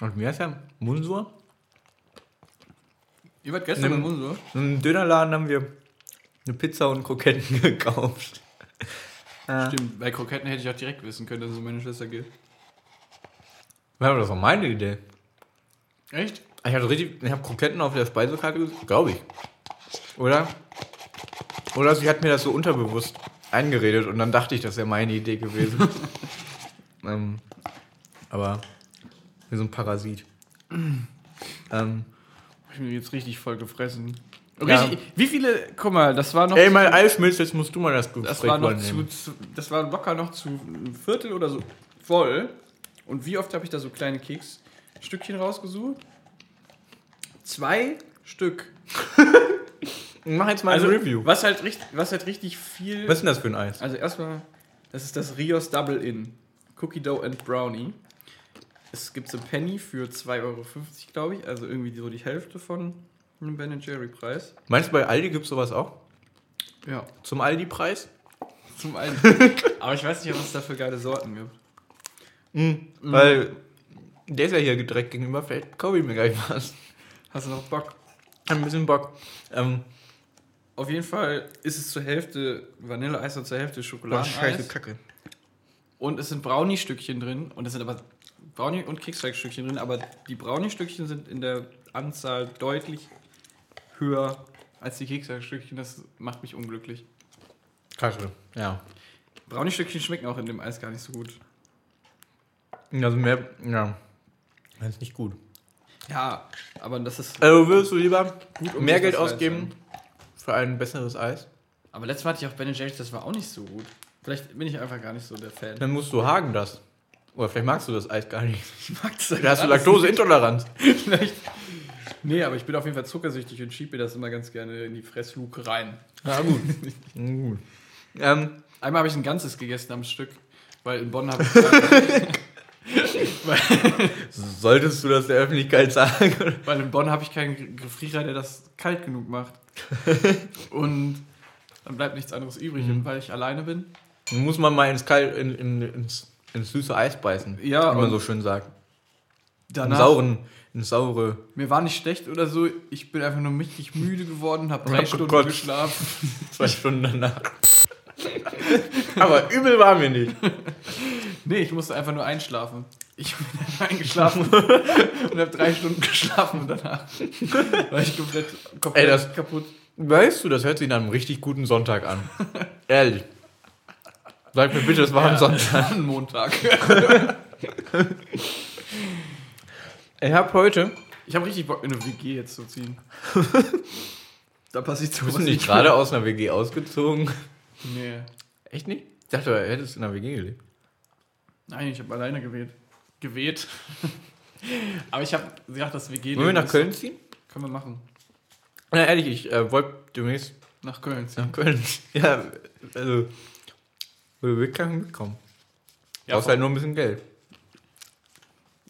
und wie heißt der? Munsur? Ihr wart gestern im Munsur? In einem Dönerladen haben wir eine Pizza und Kroketten gekauft. Äh, Stimmt, bei Kroketten hätte ich auch direkt wissen können, dass es um meine Schwester geht. Ja, das war meine Idee. Echt? Ich hatte richtig, ich habe Kroketten auf der Speisekarte glaube ich. Oder? Oder sie hat mir das so unterbewusst eingeredet und dann dachte ich, das wäre meine Idee gewesen. ähm, aber wie so ein Parasit. ähm, Ich bin jetzt richtig voll gefressen. Ja. Richtig, Wie viele, guck mal, das war noch. ey, mein Eismilch, jetzt musst du mal das das Gespräch war noch zu, übernehmen. zu, das war locker noch zu ein Viertel oder so voll. Und wie oft habe ich da so kleine Keksstückchen rausgesucht? Zwei Stück. Mach jetzt mal Also, ein Review. Was halt, richtig, was halt richtig viel. Was ist denn das für ein Eis? Also erstmal, das ist das Rios Double In. Cookie Dough and Brownie. Es gibt so Penny für 2,50 Euro, glaube ich. Also irgendwie so die Hälfte von einem Ben Jerry Preis. Meinst du, bei Aldi gibt es sowas auch? Ja, Zum Aldi-Preis? zum einen. Aber ich weiß nicht, was es da für geile Sorten gibt. Mhm. Weil der ist ja hier direkt gegenüber, vielleicht kaufe ich mir gleich was. Hast du noch Bock? Ein bisschen Bock. Ähm, Auf jeden Fall ist es zur Hälfte Vanilleeis und zur Hälfte boah, Schokoladeneis. scheiße Kacke. Und es sind Brownie-Stückchen drin. Und es sind aber Brownie- und Keksteigstückchen drin. Aber die Brownie-Stückchen sind in der Anzahl deutlich höher als die Keksteigstückchen. Das macht mich unglücklich. Kacke, ja. Brownie-Stückchen schmecken auch in dem Eis gar nicht so gut. Also mehr, ja. Das ist nicht gut. Ja, aber das ist. Also würdest du lieber mehr Geld ausgeben für ein besseres Eis? Aber letztes Mal hatte ich auch Ben Jerry's, das war auch nicht so gut. Vielleicht bin ich einfach gar nicht so der Fan. Dann musst du Hagen das. Oder vielleicht magst du das Eis gar nicht. Ich mag das Da hast du Laktoseintoleranz. Vielleicht. Nee, aber ich bin auf jeden Fall zuckersüchtig und schiebe mir das immer ganz gerne in die Fressluke rein. Ja, gut. gut. Ähm, Einmal habe ich ein ganzes gegessen am Stück, weil in Bonn habe ich, solltest du das der Öffentlichkeit sagen? weil in Bonn habe ich keinen Gefrierer, der das kalt genug macht. Und dann bleibt nichts anderes übrig. Und weil ich alleine bin, Dann muss man mal ins, Kalt, in, in, ins, ins süße Eis beißen. Ja, Wie man so schön sagt. Danach, sauren, ins saure. mir war nicht schlecht oder so. Ich bin einfach nur richtig müde geworden, habe drei Hab Stunden gekotzt. geschlafen. Zwei Stunden danach. Aber übel war mir nicht. Nee, ich musste einfach nur einschlafen. Ich bin dann eingeschlafen und habe drei Stunden geschlafen und danach war ich komplett, komplett Ey, das- kaputt. Weißt du, das hört sich nach einem richtig guten Sonntag an. Ehrlich. Sag mir bitte, das war am Sonntag. Ein Montag. Ich habe heute. Ich habe richtig Bock, in eine WG jetzt zu ziehen. da passiert Bist sowas du nicht gerade aus einer WG ausgezogen? Nee. Echt nicht? Ich dachte, du hättest in einer WG gelebt. Nein, ich habe alleine gewählt. Geweht. Aber ich habe gesagt, das WG. Wollen wir nach Köln ziehen? Können wir machen. Na, ehrlich, ich äh, wollte demnächst Nach Köln ziehen. nach Köln. Ja, also. Würde wirklich mitkommen. Ja, brauchst halt nur ein bisschen Geld.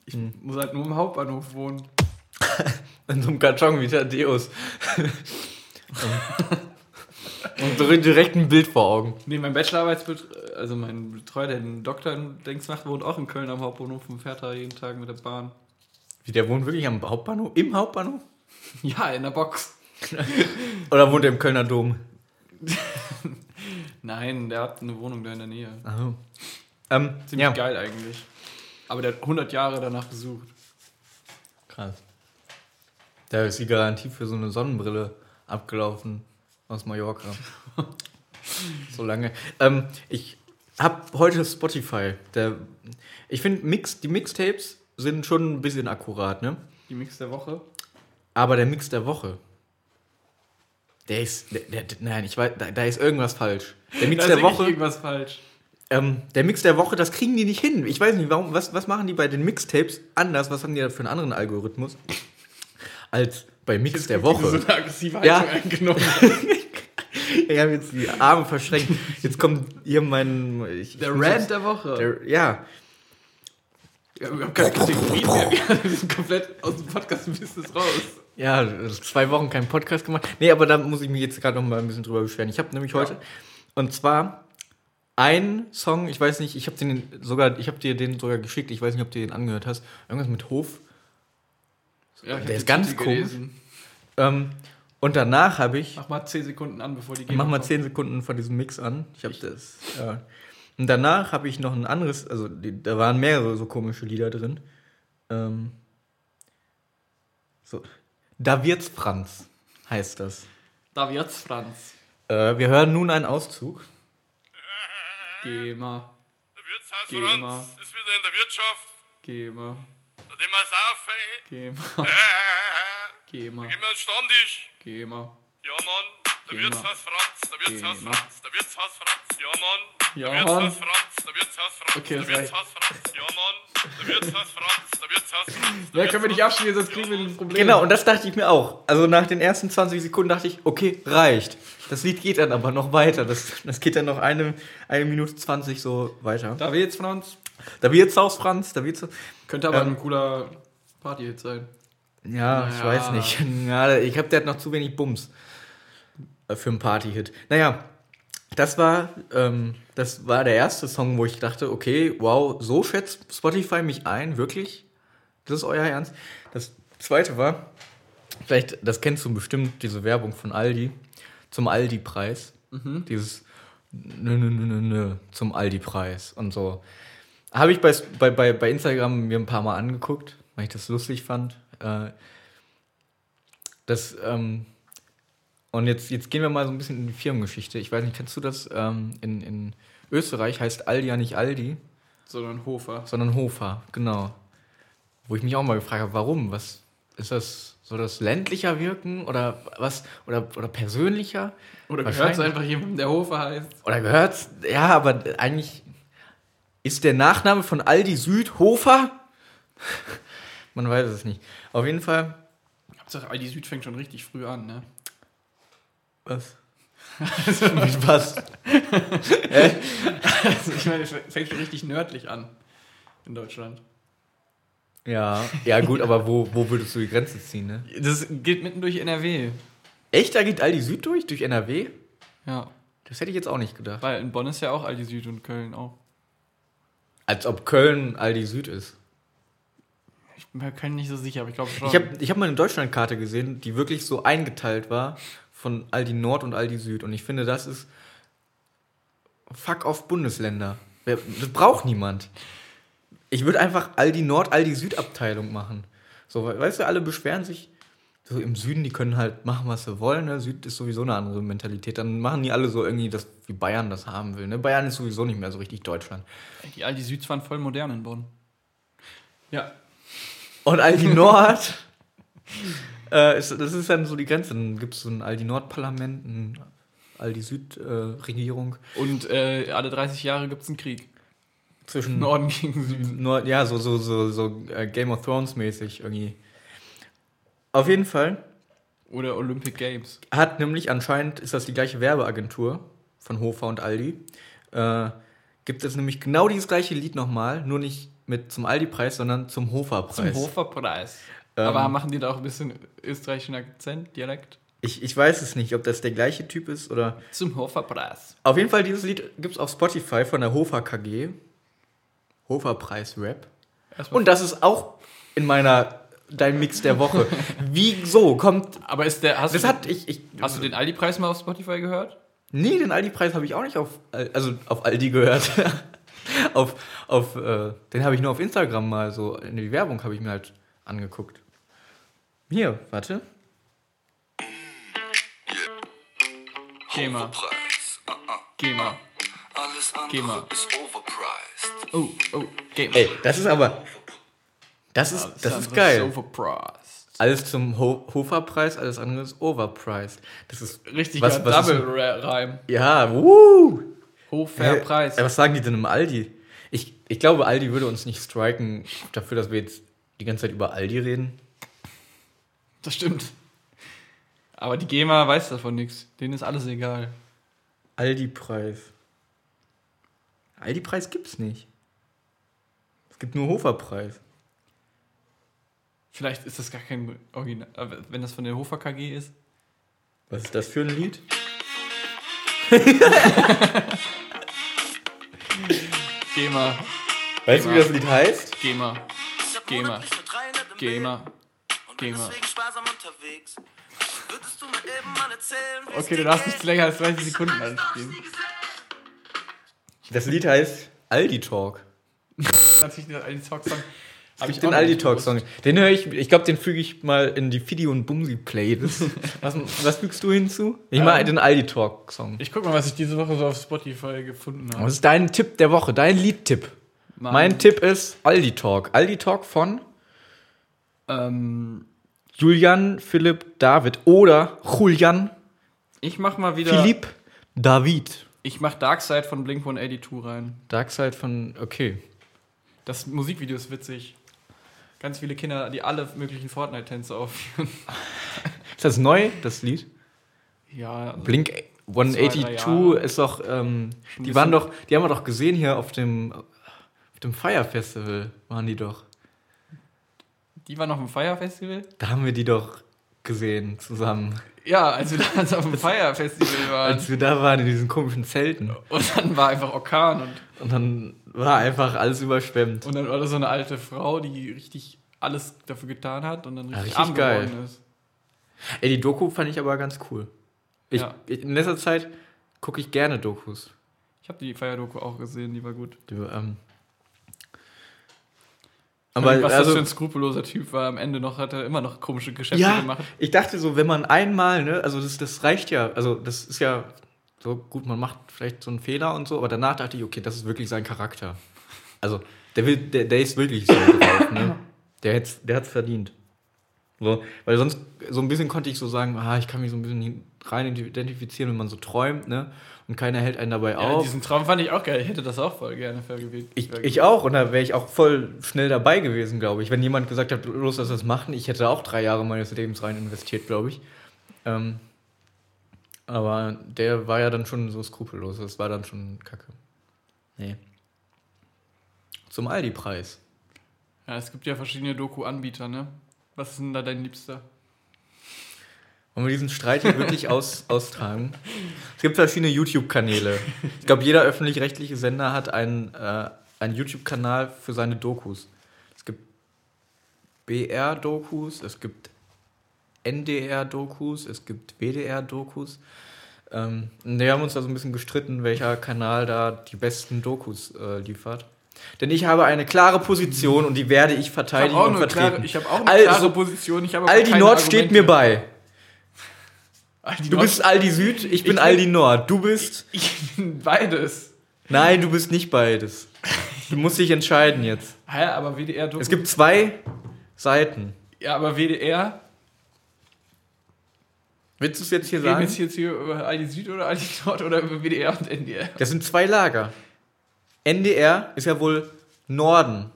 ich muss halt nur im Hauptbahnhof wohnen. In so einem Karton wie Thaddeus. Und direkt ein Bild vor Augen. Nee, mein Bachelorarbeitsbetreuer, also mein Betreuer, der den Doktor in Dings macht, wohnt auch in Köln am Hauptbahnhof und fährt da jeden Tag mit der Bahn. Wie, der wohnt wirklich am Hauptbahnhof? Im Hauptbahnhof? Ja, in der Box. Oder wohnt er im Kölner Dom? Nein, der hat eine Wohnung da in der Nähe. Aha. Ähm, Ziemlich ja. geil eigentlich. Aber der hat 100 Jahre danach gesucht. Krass. Da ist die Garantie für so eine Sonnenbrille abgelaufen aus Mallorca. so lange. Ähm, ich habe heute Spotify. Der, ich finde, Mix, die Mixtapes sind schon ein bisschen akkurat, ne? Die Mix der Woche. Aber der Mix der Woche. Der ist. Der, der, nein, ich weiß, da, da ist irgendwas falsch. Der Mix der Woche. irgendwas falsch. Ähm, der Mix der Woche, das kriegen die nicht hin. Ich weiß nicht, warum, was, was machen die bei den Mixtapes anders? Was haben die da für einen anderen Algorithmus? Als bei Mix der So Woche. eine aggressive Ja. Haltung eingenommen. Ich habe jetzt die Arme verschränkt. Jetzt kommt hier mein. Ich, Der Rant der Woche. Der, ja. Ja, wir haben keine Kategorie mehr. Wir sind komplett aus dem Podcast-Business raus. Ja, zwei Wochen keinen Podcast gemacht. Nee, aber da muss ich mich jetzt gerade noch mal ein bisschen drüber beschweren. Ich habe nämlich heute. Und zwar ein Song, ich weiß nicht, ich habe den sogar, ich habe dir den sogar geschickt, ich weiß nicht, ob du den angehört hast. Irgendwas mit Hof. Ja, Der ist ganz gelesen. Ähm, und danach habe ich. Mach mal 10 Sekunden an, bevor die gehen. Mach mal 10 Sekunden von diesem Mix an. Ich habe das. Ja. Und danach habe ich noch ein anderes, also die, da waren mehrere so komische Lieder drin. Ähm, so. Da wird's Franz, heißt das. Da wird's, Franz. Äh, wir hören nun einen Auszug. Geh mal, Der Wirtshaus Geh Franz mal. ist wieder in der Wirtschaft. geh mal, Da dem wir mal, Äh, geh mal, Gehen wir an den Stammtisch. geh mal. Ja, Mann. Der Geh Wirtshaus mal. Franz. Der Wirtshaus Geh mal. Franz. Der Wirtshaus Franz. Ja, Mann. Ja, Der Mann. Wirtshaus Franz. Der Wirtshaus Franz. Okay, der reicht. Wirtshaus Franz. Ja, Mann. Der Wirtshaus Franz. Der Wirtshaus Franz. Der Ja, können wir nicht abspielen, sonst kriegen wir ein Problem. Genau, und das dachte ich mir auch. Also nach den ersten 20 Sekunden dachte ich, okay, reicht. Das Lied geht dann aber noch weiter. Das, das geht dann noch eine, eine Minute 20 so weiter. Da wird's, Franz. Da wird's aus, Franz. Da wird's. Könnte aber Ähm. ein cooler Party-Hit sein. Ja, ich Ja. weiß nicht. Ja, ich habe der hat noch zu wenig Bums äh, für einen Party-Hit. Naja, das war, ähm, das war der erste Song, wo ich dachte, okay, wow, so schätzt Spotify mich ein, wirklich? Das ist euer Ernst? Das zweite war, vielleicht, das kennst du bestimmt, diese Werbung von Aldi, zum Aldi-Preis. Dieses nö, nö, nö, nö, nö, zum Aldi-Preis und so. Habe ich bei, bei, bei Instagram mir ein paar Mal angeguckt, weil ich das lustig fand. Äh, das, ähm, und jetzt, jetzt gehen wir mal so ein bisschen in die Firmengeschichte. Ich weiß nicht, kennst du das? Ähm, in, in Österreich heißt Aldi ja nicht Aldi, Sondern Hofer. sondern Hofer, genau. Wo ich mich auch mal gefragt habe, warum? Was ist das? Soll das ländlicher wirken oder was? Oder, oder persönlicher? Oder gehört es einfach jemandem, der Hofer heißt? Oder gehört's? Ja, aber eigentlich ist der Nachname von Aldi Süd Hofer? Man weiß es nicht. Auf jeden Fall. Hauptsache, Aldi Süd fängt schon richtig früh an, ne? Was? Mit was? Also, ich meine, es fängt schon richtig nördlich an. In Deutschland. Ja, ja gut, aber wo, wo würdest du die Grenze ziehen, ne? Das geht mitten durch NRW. Echt, da geht Aldi Süd durch, durch NRW? Ja. Das hätte ich jetzt auch nicht gedacht. Weil in Bonn ist ja auch Aldi Süd und Köln auch. Als ob Köln Aldi Süd ist. Ich bin mir nicht so sicher, aber ich glaube schon. Ich habe ich hab mal eine Deutschlandkarte gesehen, die wirklich so eingeteilt war von Aldi Nord und Aldi Süd. Und ich finde, das ist fuck off Bundesländer. Das braucht niemand. Ich würde einfach Aldi Nord, Aldi Süd-Abteilung machen. So, we- weißt du, alle beschweren sich so im Süden, die können halt machen, was sie wollen. Ne? Süd ist sowieso eine andere Mentalität. Dann machen die alle so irgendwie das, wie Bayern das haben will. Ne? Bayern ist sowieso nicht mehr so richtig Deutschland. Die Aldi Süds waren voll modern in Bonn. Ja. Und Aldi Nord, äh, ist, das ist dann so die Grenze. Dann gibt es so ein Aldi Nord-Parlament, ein Aldi Süd-Regierung. Und äh, alle 30 Jahre gibt es einen Krieg. zwischen Norden gegen Süden. Nord, ja, so, so, so, so äh, Game of Thrones mäßig irgendwie. Auf jeden Fall Oder Olympic Games. hat nämlich anscheinend, ist das die gleiche Werbeagentur von Hofer und Aldi, äh, gibt es nämlich genau dieses gleiche Lied nochmal, nur nicht mit zum Aldi-Preis, sondern zum Hofer-Preis. Zum Hoferpreis. Ähm, Aber machen die da auch ein bisschen österreichischen Akzent, Dialekt? Ich, ich weiß es nicht, ob das der gleiche Typ ist oder. Zum Hoferpreis. Auf jeden Fall, dieses Lied gibt es auf Spotify von der Hofer KG. Hofer-Preis-Rap. Und das ist auch in meiner Dein Mix der Woche. Wieso kommt. Aber ist der. Hast, Das du, hat. Ich, ich, hast du den Aldi-Preis mal auf Spotify gehört? Nee, den Aldi-Preis habe ich auch nicht auf, also auf Aldi gehört. auf, auf, äh, den habe ich nur auf Instagram mal so, in die Werbung habe ich mir halt angeguckt. Hier, warte. Geh mal. Alles. Oh, oh, geh mal. Ey, das ist aber, das ist, das ist geil. Alles zum Ho Hoferpreis, alles andere ist overpriced. Das ist, Richtig Was- was, Double-Reim. ja, wuh. Hochfair Hä? Preis. Äh, Was sagen die denn im Aldi? Ich, ich glaube, Aldi würde uns nicht striken dafür, dass wir jetzt die ganze Zeit über Aldi reden. Das stimmt. Aber die GEMA weiß davon nichts. Denen ist alles egal. Aldi-Preis. Aldi-Preis gibt's nicht. Es gibt nur Hoferpreis. Vielleicht ist das gar kein Original. aber Wenn das von der Hofer KG ist. Was ist das für ein Lied? GEMA. Weißt du, wie das Lied heißt? GEMA. Mal. Geh mal. Okay, du darfst nicht länger als 30 Sekunden anspielen. Das Lied heißt Aldi Talk. Natürlich den Aldi Talk Song. Hab Ich den Aldi Talk. Song. Den höre ich, ich glaube, den füge ich mal in die Fidi und Bumsi Playlist. was, was fügst du hinzu? Ich mache Ähm, den Aldi Talk Song. Ich guck mal, was ich diese Woche so auf Spotify gefunden habe. Was ist dein Tipp der Woche? Dein Liedtipp? Mein Tipp ist Aldi Talk. Aldi Talk von Ähm, Julian, Philipp, David oder Julian, ich mach mal wieder. Philipp, David. Ich mach Darkside von Blink 182 rein. Darkside von, okay. Das Musikvideo ist witzig. Ganz viele Kinder, die alle möglichen Fortnite-Tänze aufführen. Ist das neu, das Lied? Ja, also Blink Zwei, 182 drei Jahre. ist doch, ähm, die waren doch, die haben wir doch gesehen hier auf dem, auf dem Fire Festival, waren die doch. die waren auf dem Fire Festival. Da haben wir die doch gesehen zusammen. Ja, als wir damals auf dem Fire Festival waren. Als wir da waren in diesen komischen Zelten. Und dann war einfach Orkan und, Und dann war einfach alles überschwemmt. und dann war da so eine alte Frau, die richtig alles dafür getan hat und dann Ja, richtig, richtig arm geil. ist. Ey, die Doku fand ich aber ganz cool. Ich, Ja. in letzter Zeit gucke ich gerne Dokus. Ich habe die Fire-Doku auch gesehen, die war gut. Die, ähm, Aber was das für also, ein skrupelloser Typ war, am Ende noch hat er immer noch komische Geschäfte ja, gemacht. ich dachte so, wenn man einmal, ne, also das, das reicht ja, also das ist ja so gut, man macht vielleicht so einen Fehler und so, aber danach dachte ich, okay, das ist wirklich sein Charakter. Also der will, der, der ist wirklich so drauf, ne? Der hat's, der hat's verdient. So, weil sonst so ein bisschen konnte ich so sagen, ah, ich kann mich so ein bisschen rein identifizieren, wenn man so träumt, ne? Und keiner hält einen dabei Ja, auf. diesen Traum fand ich auch geil. Ich hätte das auch voll gerne vergewählt. Ich, ich auch, und da wäre ich auch voll schnell dabei gewesen, glaube ich. Wenn jemand gesagt hat, los, lass das machen, ich hätte auch drei Jahre meines Lebens rein investiert, glaube ich. Ähm, aber der war ja dann schon so skrupellos, das war dann schon kacke. Nee. Zum Aldi-Preis. Ja, es gibt ja verschiedene Doku-Anbieter, ne? Was ist denn da dein Liebster? Wollen wir diesen Streit hier wirklich aus, austragen? Es gibt verschiedene YouTube-Kanäle. Ich glaube, jeder öffentlich-rechtliche Sender hat einen, äh, einen YouTube-Kanal für seine Dokus. Es gibt BR-Dokus, es gibt NDR-Dokus, es gibt WDR-Dokus. Ähm, wir haben uns da so ein bisschen gestritten, welcher Kanal da die besten Dokus äh, liefert. denn ich habe eine klare Position und die werde ich Ich habe verteidigen auch, und vertreten. klare, ich hab auch eine Also, klare Position. Ich habe Aldi Nord steht mir Argumente. bei. Aldi Du Nord- bist Aldi Süd, ich bin bin- Aldi Nord. Du bist. Ich bin beides. Nein, du bist nicht beides. Du musst dich entscheiden jetzt. Hä, aber WDR Es gibt zwei Seiten. Ja, aber WDR. Willst du es jetzt hier Reden wir sagen? jetzt, jetzt hier über Aldi Süd oder Aldi Nord oder über WDR und NDR? Das sind zwei Lager. NDR ist ja wohl Norden.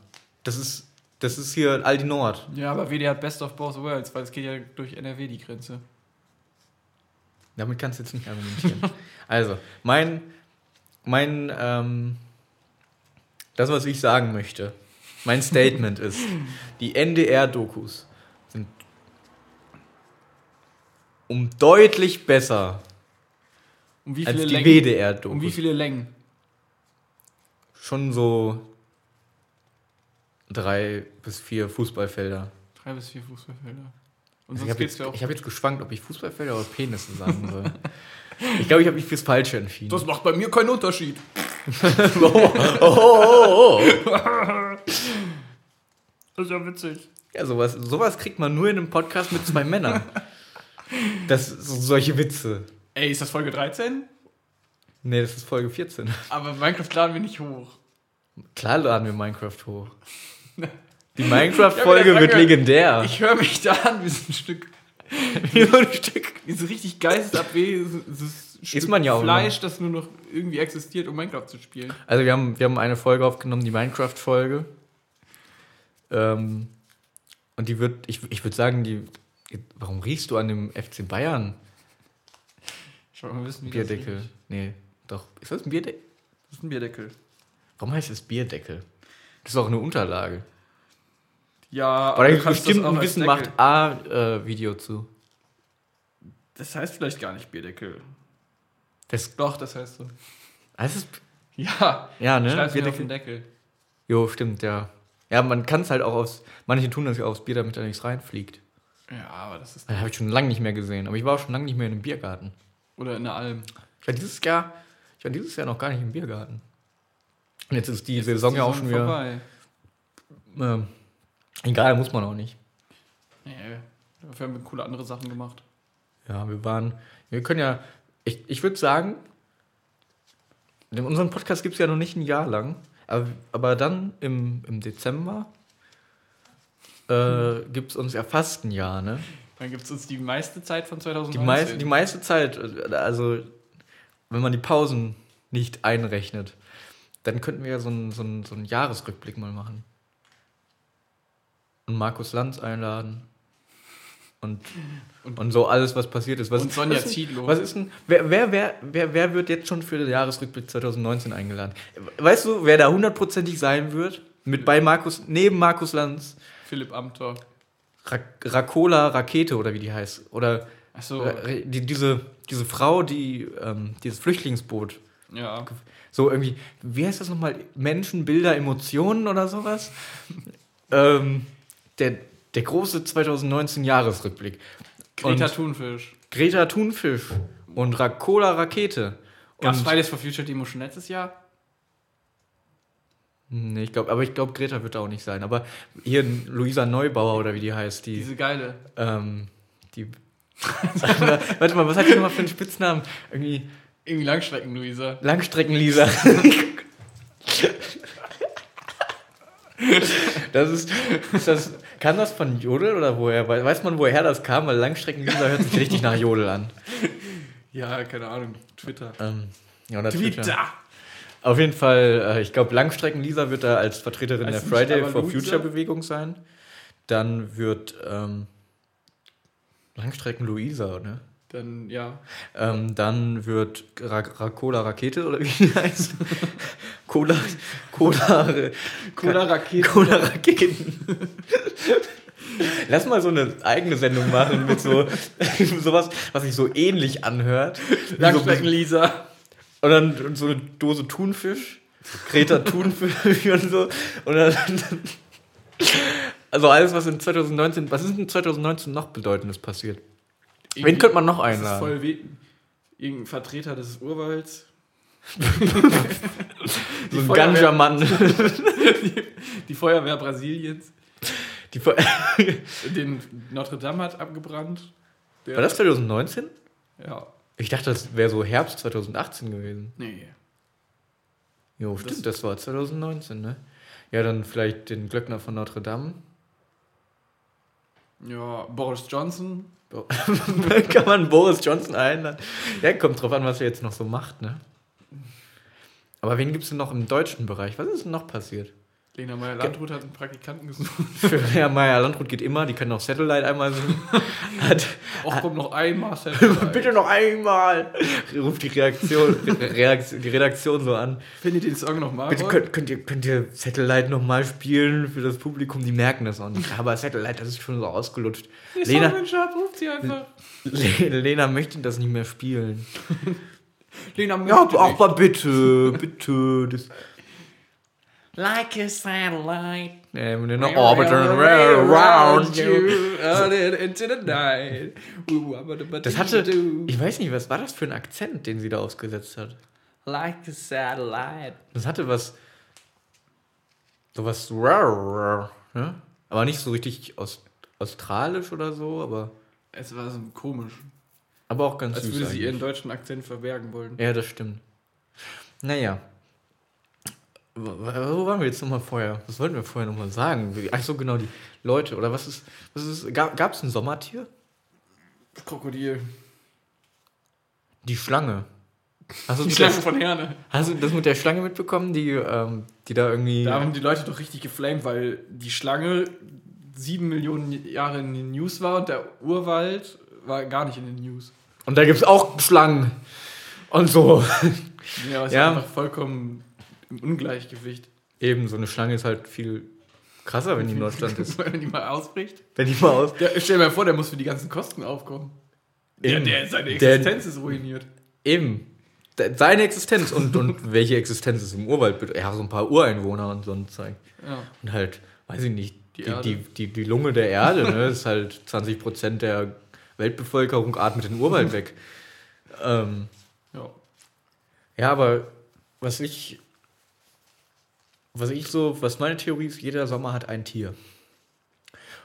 Das ist, das ist hier Aldi Nord. Ja, aber WDR hat Best of Both Worlds, weil es geht ja durch NRW die Grenze. Damit kannst du jetzt nicht argumentieren. also, mein, mein, ähm, das, was ich sagen möchte, mein Statement ist, die NDR-Dokus sind um deutlich besser Um wie als viele die Längen? WDR-Dokus. Um wie viele Längen? Schon so drei bis vier Fußballfelder. Drei bis vier Fußballfelder. Und Also sonst ich habe jetzt, ja auch. ich hab jetzt geschwankt, ob ich Fußballfelder oder Penisse sagen soll. ich glaube, ich habe mich fürs Falsche entschieden. das macht bei mir keinen Unterschied. oh, oh, oh, oh. Das ist ja witzig. Ja, sowas, sowas kriegt man nur in einem Podcast mit zwei Männern. Das so, solche Witze. Ey, ist das Folge 13? Nee, das ist Folge 14. Aber Minecraft laden wir nicht hoch. Klar laden wir Minecraft hoch. Die Minecraft-Folge wird legendär. Ich höre mich da an wie so ein Stück. Wie so ein Stück. Wie so richtig geistesabwesendes Stück man ja auch Fleisch, das nur noch irgendwie existiert, um Minecraft zu spielen. Also wir haben, wir haben eine Folge aufgenommen, die Minecraft-Folge. Ähm, und die wird, ich, ich würde sagen, die. Warum riechst du an dem FC Bayern Ich wollte mal wissen, wie Bierdeckel? das riecht. Nee, doch. Ist das ein Bierdeckel? Das ist ein Bierdeckel. Warum heißt es Bierdeckel? Das ist auch eine Unterlage. Ja, Aber da gibt es bestimmt ein Wissen macht A-Video zu. Das heißt vielleicht gar nicht Bierdeckel. Das, Doch, das heißt so. das ist, Ja, ja, ne? schreib's mir auf Bierdeckel. den Deckel. Jo, stimmt, ja. Ja, man kann es halt auch aus. Manche tun das ja aufs Bier, damit da nichts reinfliegt. Ja, aber das ist. Das habe ich schon lange nicht mehr gesehen. Aber ich war auch schon lange nicht mehr in einem Biergarten. Oder in der Alm. Ich war dieses Jahr, ich war dieses Jahr noch gar nicht im Biergarten. Und jetzt ist die Jetzt Saison ja auch schon wieder. vorbei. Ähm, egal, muss man auch nicht. Nee, dafür haben wir coole andere Sachen gemacht. Ja, wir waren. Wir können ja. Ich, ich würde sagen, in unserem Podcast gibt es ja noch nicht ein Jahr lang. Aber, aber dann im, im Dezember äh, gibt es uns ja fast ein Jahr, ne? Dann gibt es uns die meiste Zeit von Die, 2019. meist, die meiste Zeit, also wenn man die Pausen nicht einrechnet, dann könnten wir ja so einen so einen- so einen Jahresrückblick mal machen. Und Markus Lanz einladen. Und, Und- und, so alles, was passiert ist. Was, Und Sonja was Ziedlow. Was ist denn, wer, wer, wer, wer, wer wird jetzt schon für den Jahresrückblick 2019 eingeladen? Weißt du, wer da hundertprozentig sein wird? Mit bei Markus, neben Markus Lanz, Philipp Amthor. Ra Rakola Rakete oder wie die heißt. Oder Achso, äh, die, diese, diese Frau, die ähm, dieses Flüchtlingsboot, ja. so irgendwie, wie heißt das nochmal? Menschen, Bilder, Emotionen oder sowas? ähm, der, der große 2019-Jahresrückblick. Greta Und Thunfisch. Greta Thunfisch und Rakola Rakete. Gab es Fridays for Future Demo schon letztes Jahr? Nee, ich glaube, aber ich glaube, Greta wird da auch nicht sein. Aber hier Luisa Neubauer oder wie die heißt, die, Diese geile. ähm, die, warte mal, was hat die nochmal für einen Spitznamen? Irgendwie Irgendwie Langstrecken, Luisa. Langstrecken-Lisa. Das ist, ist das, kann das von Jodel oder woher? Wei- Weiß man, woher das kam? Weil Langstrecken-Lisa hört sich richtig nach Jodel an. Ja, keine Ahnung. Twitter. Ähm, ja, oder Twitter. Twitter. Auf jeden Fall, äh, ich glaube, Langstrecken-Lisa wird da als Vertreterin Heißt der Friday for? Future-Bewegung sein. Dann wird ähm, Langstrecken-Luisa, ne? Dann, ja. Ähm, dann wird Ra Rakola Rakete oder wie die heißt. Cola, Cola, Cola Rakete. Cola Raketen. Lass mal so eine eigene Sendung machen mit so sowas, was sich so ähnlich anhört. Langstrecken, Lisa. Und dann so eine Dose Thunfisch. Greta Thunfisch und so. Und dann, also alles, was in 2019, was ist in 2019 noch Bedeutendes passiert? Wen könnte man noch Das ist einladen? voll wie irgendein Vertreter des Urwalds. So ein Ganja-Mann. die, die Feuerwehr Brasiliens, Die Fe- den Notre Dame hat abgebrannt. Der, War das 2019? Ja. Ich dachte, das wäre so Herbst 2018 gewesen. Nee. Jo, stimmt, das war 2019, ne? Ja, dann vielleicht den Glöckner von Notre Dame. Ja, Boris Johnson. Kann man Boris Johnson einladen? Ja, kommt drauf an, was er jetzt noch so macht, ne? Aber wen gibt es denn noch im deutschen Bereich? Was ist denn noch passiert? Lena Meyer-Landrut hat einen Praktikanten gesucht. Für ja, Maya Landrut geht immer, die können auch Satellite einmal singen. Hat, Och, komm noch einmal. bitte noch einmal! Ruft die Reaktion, Reaktion, die Redaktion so an. Wenn ihr den Song nochmal Bitte könnt, könnt, ihr, könnt ihr Satellite nochmal spielen für das Publikum? Die merken das auch nicht. Aber Satellite, das ist schon so ausgelutscht. Der Lena, ruft sie einfach. Le Lena möchte das nicht mehr spielen. Lena Ja, möchte nicht. mal bitte, bitte. Das, Like a satellite. ähm, in the orbiting around you. Into the night. Das hatte, ich weiß nicht, was war das für ein Akzent, den sie da ausgesetzt hat? Like a satellite. Das hatte was, sowas, ne? aber nicht so richtig aus, australisch oder so, aber, Es war so komisch. aber auch ganz Als süß würde sie eigentlich. ihren deutschen Akzent verbergen wollen. Ja, das stimmt. Naja. Wo waren wir jetzt nochmal vorher? Was wollten wir vorher nochmal sagen? Ach so, genau, die Leute. Oder was ist, was ist, gab es ein Sommertier? Krokodil. Die Schlange. Hast du, Die mit der, Schlange von Herne. hast du das mit der Schlange mitbekommen, die, ähm, die da irgendwie. Da haben die Leute doch richtig geflamed, weil die Schlange sieben Millionen Jahre in den News war und der Urwald war gar nicht in den News. Und da gibt es auch Schlangen. Und so. Ja, aber es Ja. ist einfach vollkommen im Ungleichgewicht. Eben, so eine Schlange ist halt viel krasser, wenn die in Deutschland ist. Wenn die mal ausbricht. Wenn die mal aus. Der, stell dir mal vor, der muss für die ganzen Kosten aufkommen. Der, der, seine Der- Existenz ist ruiniert. Eben. Seine Existenz und, und welche Existenz ist im Urwald? Ja, so ein paar Ureinwohner und so ein Zeug. Ja. Und halt, weiß ich nicht, Die die, die, die, Lunge der Erde, ne, ist halt 20% der Weltbevölkerung atmet den Urwald weg. Ähm, ja. ja, aber was ich, was ich so, was meine Theorie ist, jeder Sommer hat ein Tier.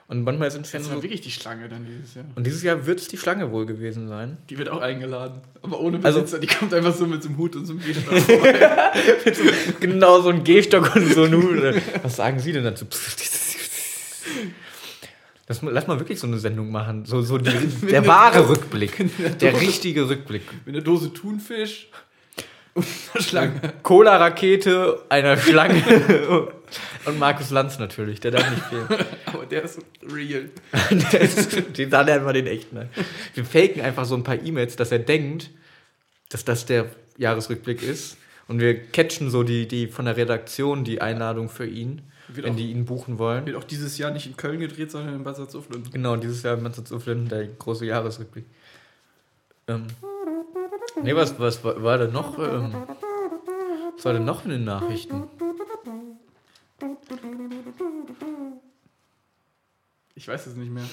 Und manchmal sind es ja Das so, wirklich die Schlange dann dieses Jahr. und dieses Jahr wird es die Schlange wohl gewesen sein. Die wird auch eingeladen. Aber ohne Also- Besitzer. die kommt einfach so mit so einem Hut und so einem genau so ein Gehstock und so Nudeln. Was sagen Sie denn dazu? Lass mal, lass mal wirklich so eine Sendung machen. So, so die, der wahre Rückblick. Der richtige Rückblick. mit einer Dose Thunfisch Schlange. Cola-Rakete, einer Schlange und Markus Lanz natürlich. Der darf nicht fehlen. Aber der ist real. Der ist- den, da lernen wir den echt mal. Wir faken einfach so ein paar E-Mails, dass er denkt, dass das der Jahresrückblick ist. Und wir catchen so die, die von der Redaktion die Einladung für ihn, Wird wenn auch- die ihn buchen wollen. Wird auch dieses Jahr nicht in Köln gedreht, sondern in Bad Salzuflen. Genau, dieses Jahr im Mannschaftsauflin, der große Jahresrückblick. Ähm, nee, was, was war, war denn noch? Ähm, was war denn noch in den Nachrichten? Ich weiß es nicht mehr.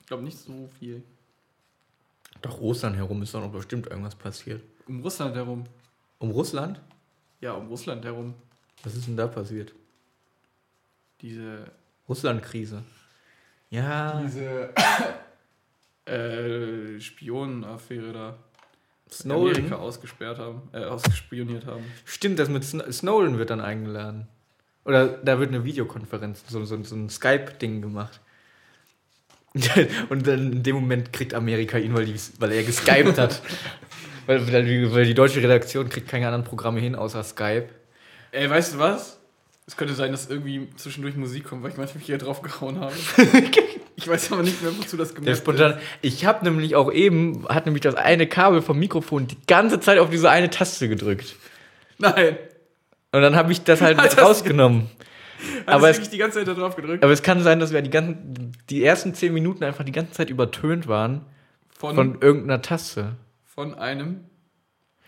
Ich glaube nicht so viel. Doch Ostern herum ist doch noch bestimmt irgendwas passiert. Um Russland herum. Um Russland? Ja, um Russland herum. Was ist denn da passiert? Diese. Russland-Krise. Ja. Diese. äh, Spionenaffäre da. Snowden. Amerika ausgesperrt haben. Äh, ausgespioniert haben. Stimmt, das mit Sn Snowden wird dann eingeladen. Oder da wird eine Videokonferenz, so, so, so ein Skype-Ding gemacht. Und dann in dem Moment kriegt Amerika ihn, weil, die, weil er geskypt hat. weil, weil, die, weil die deutsche Redaktion kriegt keine anderen Programme hin, außer Skype. Ey, weißt du was? Es könnte sein, dass irgendwie zwischendurch Musik kommt, weil ich manchmal hier drauf gehauen habe. ich weiß aber nicht mehr, wozu das Der gemacht spontan. Ich habe nämlich auch eben, hat nämlich das eine Kabel vom Mikrofon die ganze Zeit auf diese eine Taste gedrückt. Nein. Und dann habe ich das halt Hat das- rausgenommen. Hat Aber es- die ganze Zeit da drauf gedrückt? Aber es kann sein, dass wir die ganzen, die ersten zehn Minuten einfach die ganze Zeit übertönt waren Von, von irgendeiner Taste. von einem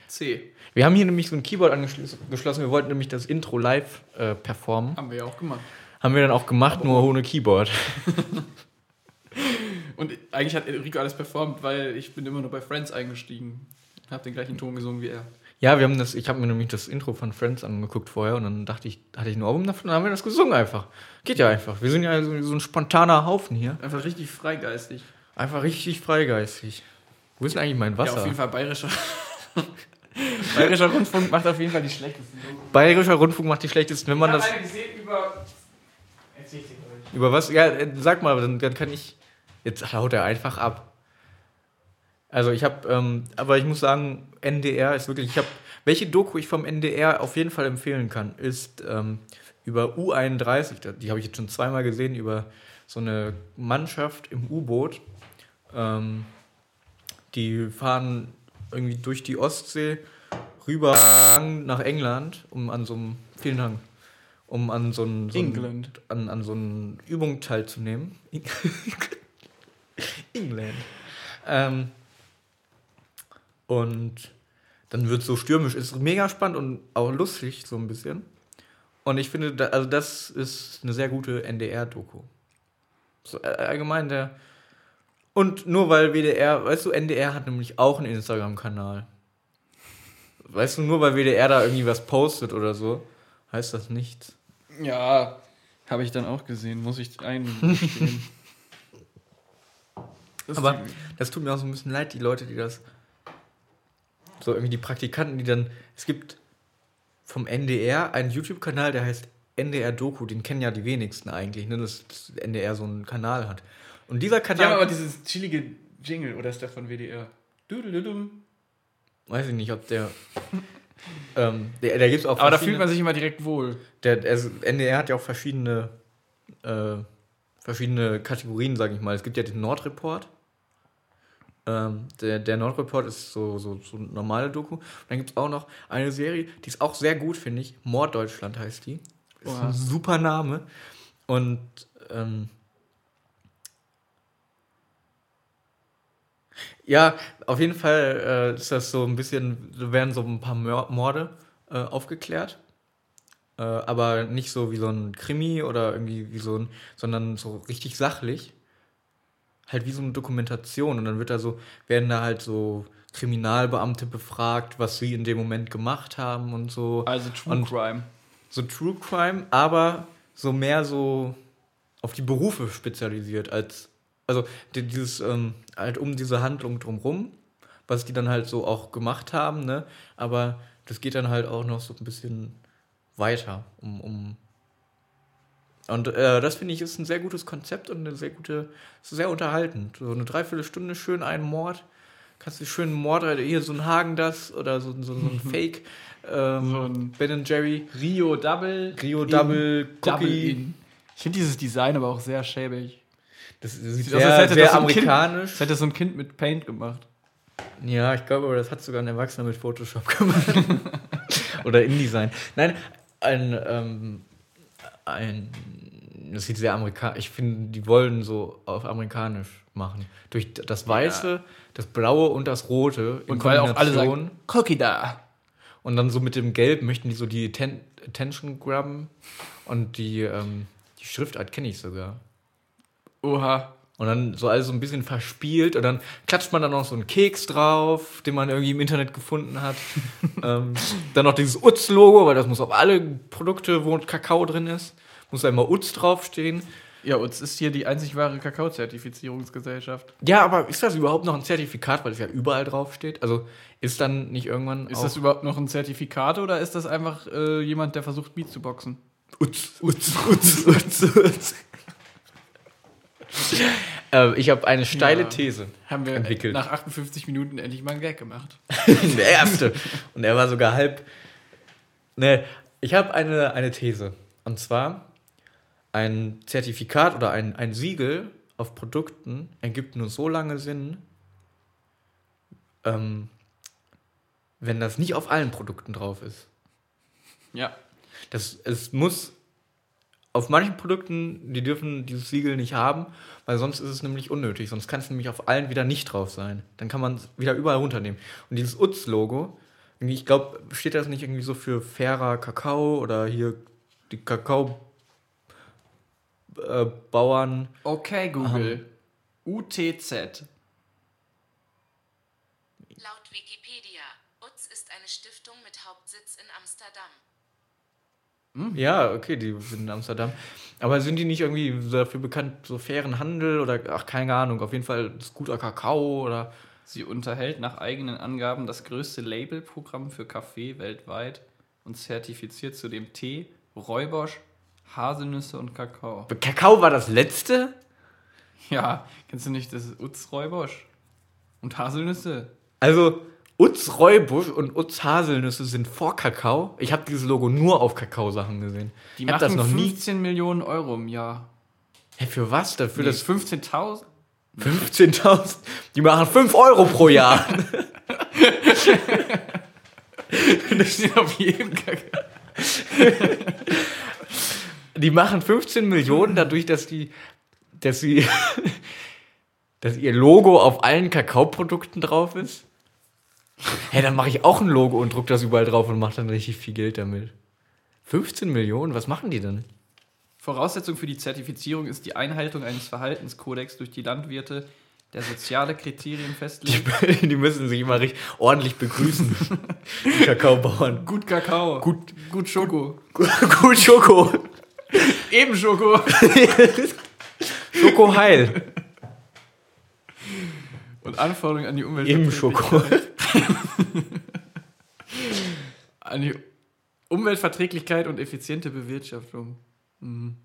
C. Wir haben hier nämlich so ein Keyboard angeschlossen. Wir wollten nämlich das Intro live äh, performen. Haben wir ja auch gemacht. Haben wir dann auch gemacht, nur ohne Keyboard. Und eigentlich hat Enrico alles performt, weil ich bin immer nur bei Friends eingestiegen. Hab den gleichen Ton gesungen wie er. Ja, wir haben das, ich habe mir nämlich das Intro von Friends angeguckt vorher und dann dachte ich, hatte ich ein Album davon, dann haben wir das gesungen einfach. Geht ja einfach. Wir sind ja so, so ein spontaner Haufen hier. Einfach richtig freigeistig. Einfach richtig freigeistig. Wo ist denn eigentlich mein Ja, Wasser? auf jeden Fall bayerischer. bayerischer Rundfunk macht auf jeden Fall die schlechtesten. Bayerischer Rundfunk macht die schlechtesten, wenn man das. eine gesehen über. Ich. Über was? Ja, äh, sag mal, dann, dann kann ich. Jetzt haut er einfach ab. Also ich habe, ähm, aber ich muss sagen, NDR ist wirklich. Ich habe, welche Doku ich vom NDR auf jeden Fall empfehlen kann, ist ähm, über U31. da- Die habe ich jetzt schon zweimal gesehen über so eine Mannschaft im U-Boot. Ähm, die fahren irgendwie durch die Ostsee rüber nach England, um an so einem. Vielen Dank. Um an so einem. So einem- an, an so einer Übung teilzunehmen. England. Ähm, und dann wird es so stürmisch. Ist mega spannend und auch lustig, so ein bisschen. Und ich finde, da, also das ist eine sehr gute NDR-Doku. So, äh, allgemein der. Und nur weil WDR, weißt du, NDR hat nämlich auch einen Instagram-Kanal. Weißt du, nur weil WDR da irgendwie was postet oder so, heißt das nichts. Ja, habe ich dann auch gesehen, muss ich eingestehen. Das Aber das tut mir auch so ein bisschen leid, die Leute, die das. So irgendwie die Praktikanten, die dann. Es gibt vom NDR einen YouTube-Kanal, der heißt NDR Doku. Den kennen ja die wenigsten eigentlich, ne? Dass das NDR so einen Kanal hat. Und dieser die Kanal. haben aber dieses chillige Jingle, oder ist der von WDR? Dudeludum. weiß ich nicht, ob der. ähm, der, der gibt's auch Aber da fühlt man sich immer direkt wohl. Der, also NDR hat ja auch verschiedene, äh, verschiedene Kategorien, sage ich mal. Es gibt ja den Nordreport. Ähm, der, der Nordreport ist so, so, so eine normale Doku. Und dann gibt es auch noch eine Serie, die ist auch sehr gut, finde ich. Morddeutschland heißt die. Ist Oha. ein super Name. Und ähm, ja, auf jeden Fall äh, ist das so ein bisschen, werden so ein paar Morde äh, aufgeklärt. Äh, aber nicht so wie so ein Krimi oder irgendwie wie so ein, sondern so richtig sachlich. Halt wie so eine Dokumentation. Und dann wird da so, werden da halt so Kriminalbeamte befragt, was sie in dem Moment gemacht haben und so. Also True Und- Crime. So True Crime, aber so mehr so auf die Berufe spezialisiert als, also die- dieses, ähm, halt um diese Handlung drumrum, was die dann halt so auch gemacht haben, ne? Aber das geht dann halt auch noch so ein bisschen weiter, um, um und äh, das finde ich ist ein sehr gutes Konzept und eine sehr gute, sehr unterhaltend. So eine Dreiviertelstunde schön einen Mord. Kannst du schön einen Mord, oder hier so ein Hagen das oder so, so, so ein Fake ähm, So ein- Ben Jerry. Rio Double. Rio in Double Double Cookie. in. Ich finde dieses Design aber auch sehr schäbig. Das sieht sehr, aus, hätte sehr das ein Kind- amerikanisch. Das hätte so ein Kind mit Paint gemacht. Ja, ich glaube, aber das hat sogar ein Erwachsener mit Photoshop gemacht. Oder InDesign. Nein, ein, ähm, ein, das sieht sehr amerikanisch. Ich finde, die wollen so auf amerikanisch machen. Durch das Weiße, das Blaue und das Rote in Und weil auch alle sagen, Cookie da. Und dann so mit dem Gelb möchten die so die Atten Attention grabben. Und die, ähm, die Schriftart kenne ich sogar. Oha. Und dann so alles so ein bisschen verspielt und dann klatscht man dann noch so einen Keks drauf, den man irgendwie im Internet gefunden hat. ähm, dann noch dieses Utz-Logo, weil das muss auf alle Produkte, wo Kakao drin ist, muss da immer Utz draufstehen. Ja, uns ist hier die einzig wahre Kakao-Zertifizierungsgesellschaft. Ja, aber ist das überhaupt noch ein Zertifikat, weil es ja überall draufsteht? Also ist dann nicht irgendwann Ist das überhaupt noch ein Zertifikat oder ist das einfach äh, jemand, der versucht, Beat zu boxen? Utz, Utz, Utz, Utz, Utz. äh, ich habe eine steile Ja. These. Haben wir Entwickelt. nach 58 Minuten endlich mal einen Gag gemacht. Der erste. Und er war sogar halb. Ne, ich habe eine, eine These. Und zwar, ein Zertifikat oder ein, ein Siegel auf Produkten ergibt nur so lange Sinn, ähm, wenn das nicht auf allen Produkten drauf ist. Ja. Das, es muss auf manchen Produkten, die dürfen dieses Siegel nicht haben, weil sonst ist es nämlich unnötig. Sonst kann es nämlich auf allen wieder nicht drauf sein. Dann kann man es wieder überall runternehmen. Und dieses UTZ-Logo, ich glaube, steht das nicht irgendwie so für fairer Kakao oder hier die Kakao äh, Bauern. Okay, Google. Wikipedia, UTZ ist eine Stiftung Amsterdam. Ja, okay, die sind in Amsterdam. Aber sind die nicht irgendwie dafür bekannt, so fairen Handel oder, ach, keine Ahnung, auf jeden Fall das guter Kakao oder. Sie unterhält nach eigenen Angaben das größte Labelprogramm für Kaffee weltweit und zertifiziert zudem Tee, Räubosch, Haselnüsse und Kakao. Kakao war das letzte? Ja, kennst du nicht das Utz Räubosch? Und Haselnüsse? Also, Utz Räubusch und Utz Haselnüsse sind vor Kakao. Ich habe dieses Logo nur auf Kakao-Sachen gesehen. Die ich machen das noch nie. 15 Millionen Euro im Jahr. Hä, für was? Dafür Nee, das 15.000? 15.000. Die machen 5 Euro pro Jahr. Das steht auf jedem Kakao. Die machen 15 Millionen dadurch, dass die, dass sie, dass ihr Logo auf allen Kakaoprodukten drauf ist. Hä, dann mache ich auch ein Logo und druck das überall drauf und mache dann richtig viel Geld damit. 15 Millionen? Was machen die denn? Voraussetzung für die Zertifizierung ist die Einhaltung eines Verhaltenskodex durch die Landwirte, der soziale Kriterien festlegt. Die müssen sich immer richtig ordentlich begrüßen. Die Kakaobauern. Gut Kakao. Gut, Gut Schoko. gut Schoko. Eben Schoko. Schoko heil. Und Anforderungen an die Umwelt. Eben Schoko. Umweltverträglichkeit und effiziente Bewirtschaftung. Mhm.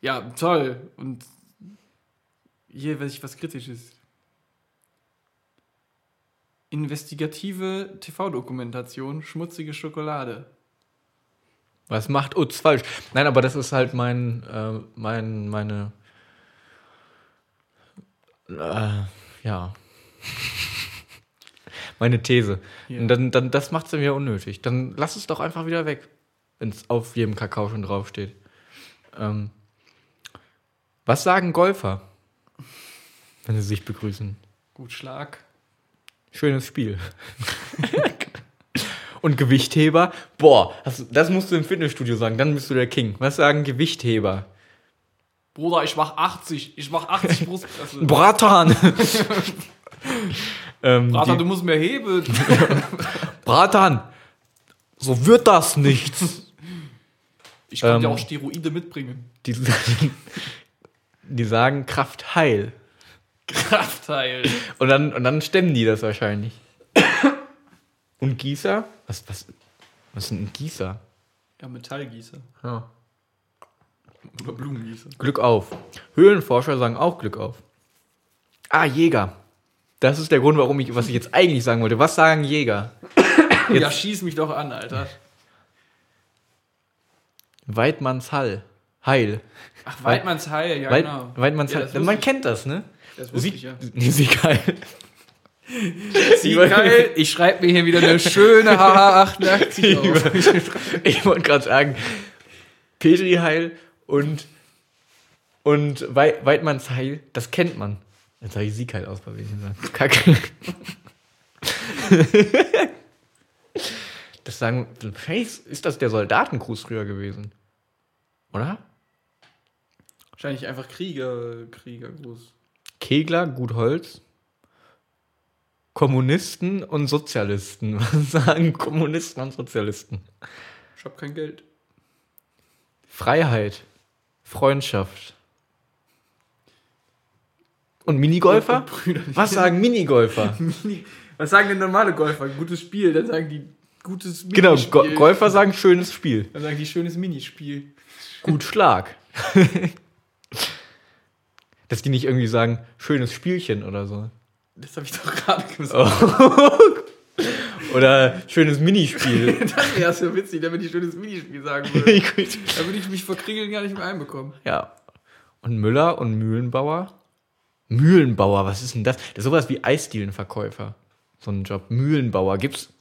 Ja, toll. Und hier weiß ich was Kritisches. Investigative TV-Dokumentation, schmutzige Schokolade. Was macht Utz falsch? Nein, aber das ist halt mein, äh, mein, meine, äh, ja, meine These. Ja. Und dann, dann, das macht es mir unnötig. Dann lass es doch einfach wieder weg, wenn es auf jedem Kakao schon draufsteht. Ähm, was sagen Golfer, wenn sie sich begrüßen? Gut Schlag. Schönes Spiel. Und Gewichtheber? Boah, das, das musst du im Fitnessstudio sagen, dann bist du der King. Was sagen Gewichtheber? Bruder, ich mach 80. Ich mach 80 Brustpresse. Bratan! ähm, Bratan, du musst mehr heben. Bratan! So wird das nichts. Ich kann dir Ähm. auch Steroide mitbringen. Die, die sagen Kraft heil. Kraftteil. Und dann, und dann stemmen die das wahrscheinlich. Und Gießer? Was, was, was ist denn ein Gießer? Ja, Metallgießer. Ja. Oder Blumengießer. Glück auf. Höhlenforscher sagen auch Glück auf. Ah, Jäger. Das ist der Grund, warum ich, was ich jetzt eigentlich sagen wollte. Was sagen Jäger? Jetzt- Ja, schieß mich doch an, Alter. Weidmanns Hall. Heil. Ach, Weidmanns Heil, ja, Weit, genau. Weidmanns ja, wusste Man ich. kennt das, ne? Das wusste Sie, ich ja. nee, sie geil. Sie geil, ich schreibe mir hier wieder eine schöne HH88 auf. Ich wollte gerade sagen, Petri Heil und, und Wei- Weidmanns Heil, das kennt man. Jetzt habe ich Sieg halt aus, ich sagen. Kacke. Das sagen, wahrscheinlich ist das der Soldatengruß früher gewesen. Oder? Wahrscheinlich einfach Krieger, Kriegergruß. Kegler, gut Holz. Kommunisten und Sozialisten. Was sagen Kommunisten und Sozialisten? Ich hab kein Geld. Freiheit, Freundschaft. Und Minigolfer? Und Brüder. Was sagen Minigolfer? Was sagen denn normale Golfer? Gutes Spiel, dann sagen die gutes genau, Go Minispiel. Golfer sagen schönes Spiel. Dann sagen die schönes Minispiel. Gut Schlag. Dass die nicht irgendwie sagen, schönes Spielchen oder so. Das habe ich doch gerade gesagt. Oder schönes Minispiel. Das wäre so witzig, wenn ich schönes Minispiel sagen würde. Da würde ich mich vor Kriegeln gar nicht mehr einbekommen. ja. Und Müller und Mühlenbauer? Mühlenbauer, was ist denn das? Das ist sowas wie Eisdielenverkäufer. So ein Job. Mühlenbauer. Gibt's.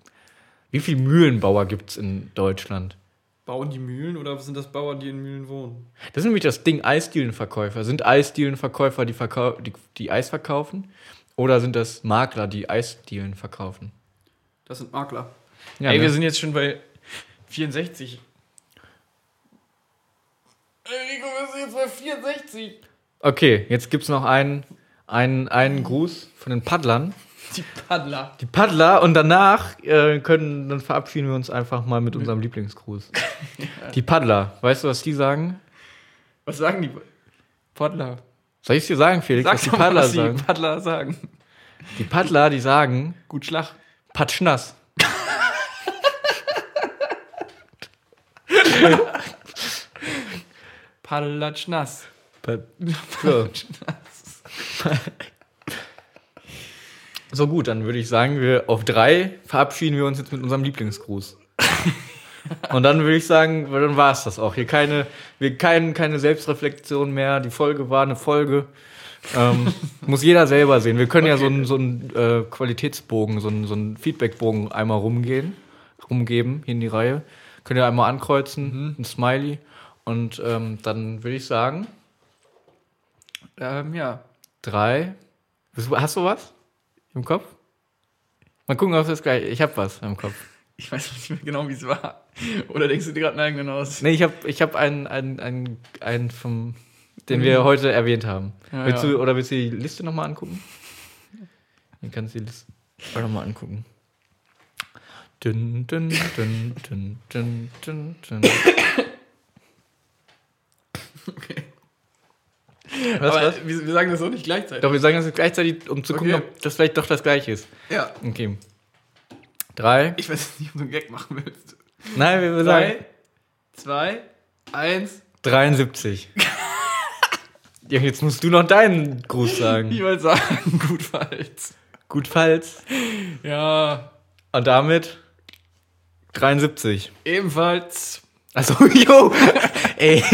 Wie viele Mühlenbauer gibt's in Deutschland? Bauen die Mühlen oder sind das Bauern, die in Mühlen wohnen? Das ist nämlich das Ding Eisdielenverkäufer. Sind Eisdielenverkäufer, die, verkau die, die Eis verkaufen? Oder sind das Makler, die Eisdielen verkaufen? Das sind Makler. Ja, Ey, ne? wir sind jetzt schon bei 64. Ey, Rico, wir sind jetzt bei 64. Okay, jetzt gibt's noch einen, einen, einen Gruß von den Paddlern. Die Paddler. Die Paddler und danach äh, können, dann verabschieden wir uns einfach mal mit unserem Lieblingsgruß. Die Paddler, weißt du, was die sagen? Was sagen die Paddler? Soll ich es dir sagen, Felix, Sag was die doch mal, Paddler was die sagen? Paddler sagen. Die Paddler, die sagen Gut Schlag. Patschnass. Paddelatsch nass. Pa- So. so gut, dann würde ich sagen, wir auf drei verabschieden wir uns jetzt mit unserem Lieblingsgruß. Und dann würde ich sagen, dann war es das auch. Hier keine, wir kein, keine Selbstreflexion mehr. Die Folge war eine Folge. Ähm, muss jeder selber sehen. Wir können ja so einen so einen, äh, Qualitätsbogen, so einen, so einen Feedbackbogen einmal rumgehen, rumgeben, hier in die Reihe. Könnt ihr einmal ankreuzen, ein Smiley. Und ähm, dann würde ich sagen, Ähm, ja. Drei. Hast du was im Kopf? Mal gucken, ob das gleich. Ich habe was im Kopf. Ich weiß nicht mehr genau, wie es war. Oder denkst du dir gerade einen eigenen aus? Nee, ich habe ich hab einen, einen, einen, einen vom, den wir heute erwähnt haben. Ja, willst ja. du, oder willst du die Liste nochmal angucken? Dann kannst du die Liste auch nochmal angucken. Dün, dün, dün, dün, dün, dün, dün. Okay. Was, Aber was? Wir, wir sagen das so nicht gleichzeitig. Doch, wir sagen das gleichzeitig, um zu gucken, Okay. ob das vielleicht doch das gleiche ist. Ja. Okay. Drei. Ich weiß nicht, ob du einen Gag machen willst. Nein, wir sagen. Drei, zwei, eins. 73. ja, jetzt musst du noch deinen Gruß Ich sagen. wollte sagen, gut falls. Gut falls. Ja. Und damit 73. Ebenfalls. Also, jo, ey.